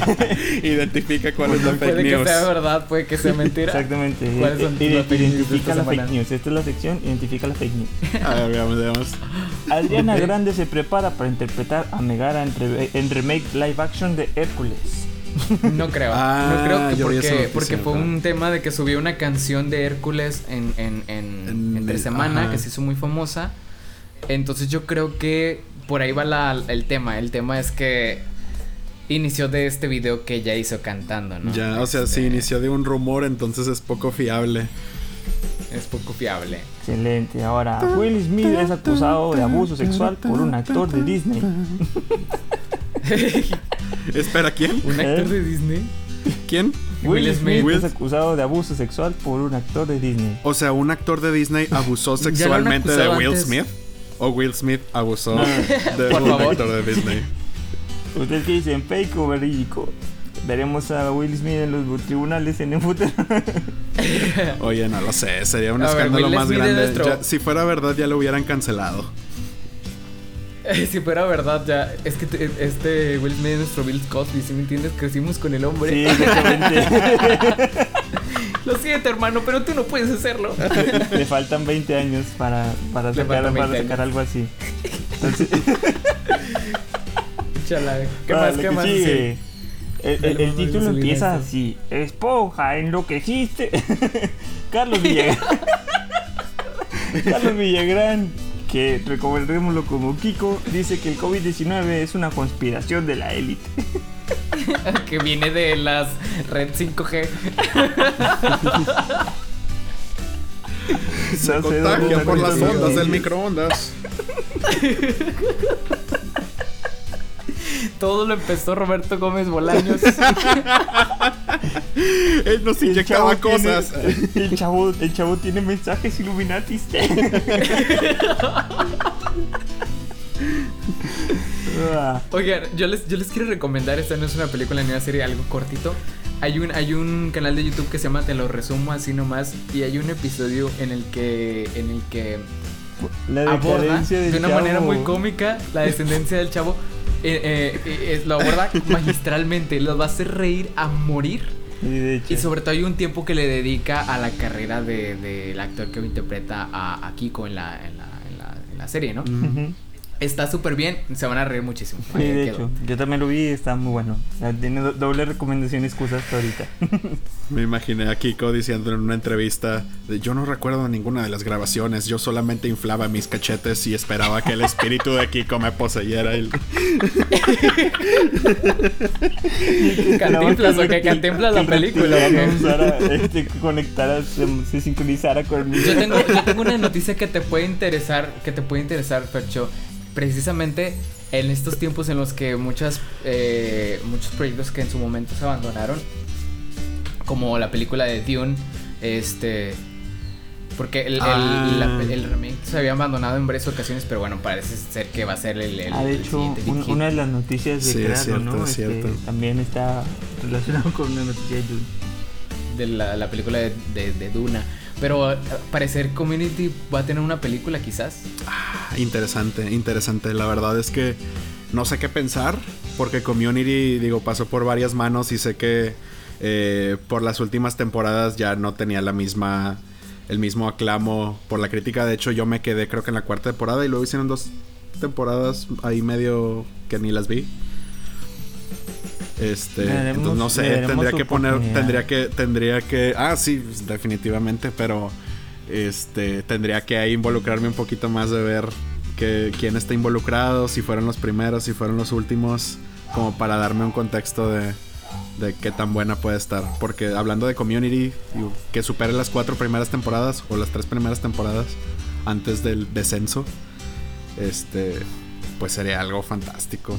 S2: Identifica cuál es la
S1: Puede
S2: fake
S1: que
S2: news.
S1: sea verdad, puede que sea mentira.
S3: Exactamente.
S1: ¿Cuáles son las fake news de
S3: identifica
S1: esta
S3: la
S1: semana?
S3: fake news. Esta es la sección, identifica la fake news.
S2: A ver, veamos, veamos.
S3: Adriana. Grande se prepara para interpretar a Megara en, re- en remake live action de Hércules.
S1: No creo.
S2: Ah,
S1: no creo que porque, porque fue un tema de que subió una canción de Hércules en, en, en,
S2: En
S1: entre semana
S2: ajá.
S1: que se hizo muy famosa. Entonces yo creo que por ahí va la- el tema. El tema es que inició de este video que ella hizo cantando, ¿no?
S2: Ya, o sea,
S1: Este,
S2: si inició de un rumor, entonces es poco fiable.
S1: Es poco fiable.
S3: Excelente. Ahora, Will Smith es acusado de abuso sexual por un actor de Disney.
S2: Espera, ¿quién?
S1: ¿Un
S3: ¿Eh?
S1: actor de Disney?
S2: ¿Quién?
S3: Will,
S1: Will
S3: Smith, es acusado de abuso sexual por un actor de Disney.
S2: O sea, un actor de Disney abusó sexualmente de Will
S1: antes.
S2: Smith. O Will Smith abusó
S3: No.
S2: de
S1: Por
S2: un
S1: favor.
S2: actor de Disney.
S3: ¿Ustedes qué dicen? ¿Fake o verídico? Veremos a Will Smith en los tribunales en el futuro.
S2: Oye, no lo sé, sería un
S1: A
S2: escándalo más
S1: Smith
S2: grande. Ya- si fuera verdad, ya lo hubieran cancelado.
S1: si fuera verdad, ya. Es que te- este Will Smith es nuestro Bill Cosby, si me entiendes? Crecimos con el hombre.
S3: Sí, exactamente.
S1: Lo siento, hermano, pero tú no puedes hacerlo.
S3: Le faltan 20 años para, para, sacar,
S1: faltan
S3: para
S1: 20
S3: sacar
S1: años.
S3: algo así. Entonces,
S1: Chala, ¿qué
S3: para
S1: más? ¿Qué más?
S3: sigue. El, el- título empieza así: Esponja, enloqueciste. Carlos Villagrán. Carlos Villagrán, que recordémoslo como Kiko, dice que el COVID-19 es una conspiración de la élite.
S1: que viene de las red 5G.
S2: Se contagia por las ondas del microondas.
S1: Todo lo empezó Roberto Gómez Bolaños.
S2: Él nos
S3: El
S2: inyectaba
S3: tiene-
S2: cosas.
S3: el, chavo, el chavo tiene mensajes Illuminatis. Ah,
S1: Oigan, yo les, yo les quiero recomendar, esta no es una película ni una serie, algo cortito. Hay un, hay un canal de YouTube que se llama Te lo resumo así nomás. Y hay un episodio en el que. en el que
S3: la
S1: aborda de una
S3: chavo.
S1: manera muy cómica la descendencia del chavo. Eh, eh, eh, lo aborda magistralmente, lo va a hacer reír a morir.
S3: De.
S1: Y sobre todo hay un tiempo que le dedica a la carrera del de, del actor que interpreta a, a Kiko en la, en, la, en, la, en la serie, ¿no? Está súper bien, se van a reír muchísimo.
S3: Sí,
S1: Ahí
S3: de
S1: quedó.
S3: hecho. Yo también lo vi y está muy bueno. O sea, tiene do- doble recomendación y excusa hasta ahorita.
S2: Me imaginé a Kiko diciendo en una entrevista, de, yo no recuerdo ninguna de las grabaciones, yo solamente inflaba mis cachetes y esperaba que el espíritu de Kiko me poseyera. Y-
S1: Cantinflas, o que Cantinflas la película, ¿o qué?
S3: Usara, este, que conectara, se, se sincronizara con el
S1: Yo tengo, yo tengo una noticia que te puede interesar, que te puede interesar, Fercho. Precisamente en estos tiempos en los que muchas, eh, muchos proyectos que en su momento se abandonaron, como la película de Dune, este, porque el, el-
S2: Ah.
S1: la- el remake se había abandonado en varias ocasiones, pero bueno, parece ser que va a ser el, el,
S3: Ah, de hecho, un- una de las noticias de
S2: Sí, es
S3: Creado,
S2: cierto,
S3: ¿no?
S2: es
S3: Este, también está relacionado con una noticia de Dune.
S1: de la, la película de, de- de Duna. Pero al parecer Community va a tener una película quizás.
S2: Ah, interesante, interesante. La verdad es que no sé qué pensar, porque Community, digo, pasó por varias manos y sé que eh, por las últimas temporadas ya no tenía la misma, el mismo aclamo por la crítica. De hecho, yo me quedé creo que en la cuarta temporada y luego hicieron dos temporadas ahí medio que ni las vi. Este, entonces no sé, tendría que poner, tendría que, tendría que, ah, sí, pues, definitivamente, pero este, tendría que ahí involucrarme un poquito más de ver que, quién está involucrado, si fueron los primeros, si fueron los últimos, como para darme un contexto de, de qué tan buena puede estar. Porque hablando de community, que supere las cuatro primeras temporadas o las tres primeras temporadas antes del descenso, este, pues sería algo fantástico.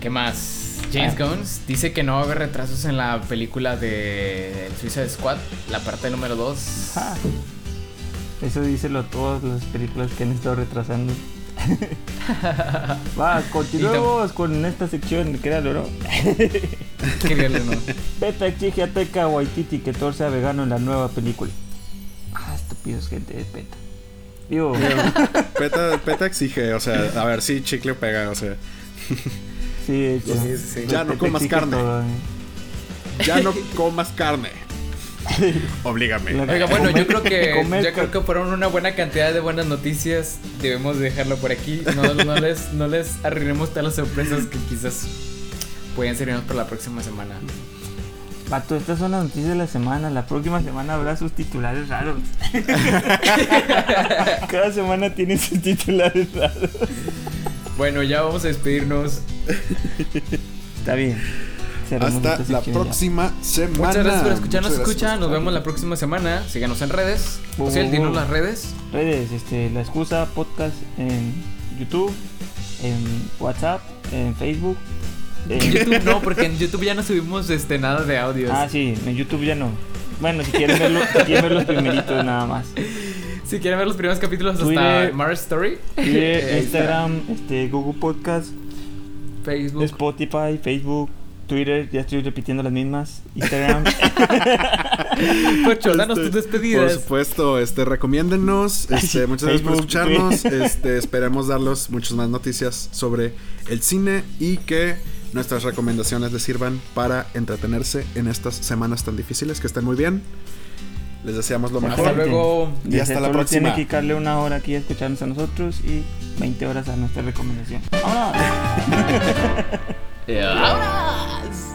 S1: ¿Qué más? James
S3: Ah.
S1: Gunn dice que no va a haber retrasos en la película de Suicide Squad, la parte número 2.
S3: Ah, eso díselo a todas las películas que han estado retrasando. Va, continuemos con esta sección, créalo, ¿no?
S1: Qué ¿no?
S3: Beta exige a Taika Waititi que Thor sea vegano en la nueva película. Ah, estúpidos gente de Beta. Digo,
S2: Peta, Peta exige, o sea, a ver si chicle pega, o sea,
S3: sí, de hecho.
S1: Sí, sí, sí.
S2: Ya no comas carne.
S3: todo, ¿eh?
S2: ya no comas carne. Oblígame.
S1: Oiga, bueno, yo creo que yo creo que fueron una buena cantidad de buenas noticias. Debemos dejarlo por aquí. No, no les, no les arruinemos todas las sorpresas que quizás pueden servirnos para la próxima semana.
S3: Vato, estas son las noticias de la semana. La próxima semana habrá sus titulares raros. Cada semana tiene sus titulares raros.
S1: Bueno, ya vamos a despedirnos.
S3: Está bien. Cerramos
S2: Hasta la
S3: ya.
S2: próxima semana.
S1: Muchas gracias por escucharnos.
S2: Gracias
S1: Escucha,
S2: por
S1: nos vemos la próxima semana. Síganos en redes.
S3: Uh,
S1: Ociel, dinos
S3: uh.
S1: las redes.
S3: Redes, este, la excusa podcast en YouTube, en WhatsApp, en Facebook.
S1: En
S3: en-
S1: YouTube no, porque en YouTube ya no subimos este nada de audios.
S3: ah, sí, en YouTube ya no. Bueno, si quieren verlo, si quieren ver los primeritos nada más.
S1: Si quieren ver los primeros capítulos hasta
S3: Twitter.
S1: Mars Story,
S3: Twitter. Instagram, este, Google Podcast,
S1: Facebook.
S3: Spotify, Facebook, Twitter, ya estoy repitiendo las mismas. Instagram.
S1: Pocho, danos
S2: Este,
S1: tus
S2: Por
S1: despedidas.
S2: supuesto, este, recomiéndennos. Este, muchas gracias por escucharnos. Este, esperemos darles muchas más noticias sobre el cine y que nuestras recomendaciones les sirvan para entretenerse en estas semanas tan difíciles. Que estén muy bien. Les deseamos lo mejor.
S1: Hasta luego.
S2: Y
S3: Ya
S2: hasta la próxima.
S3: Tiene que dedicarle una hora aquí a escucharnos a nosotros y 20 horas a nuestra recomendación. ¡Vámonos!
S1: ¡Vámonos!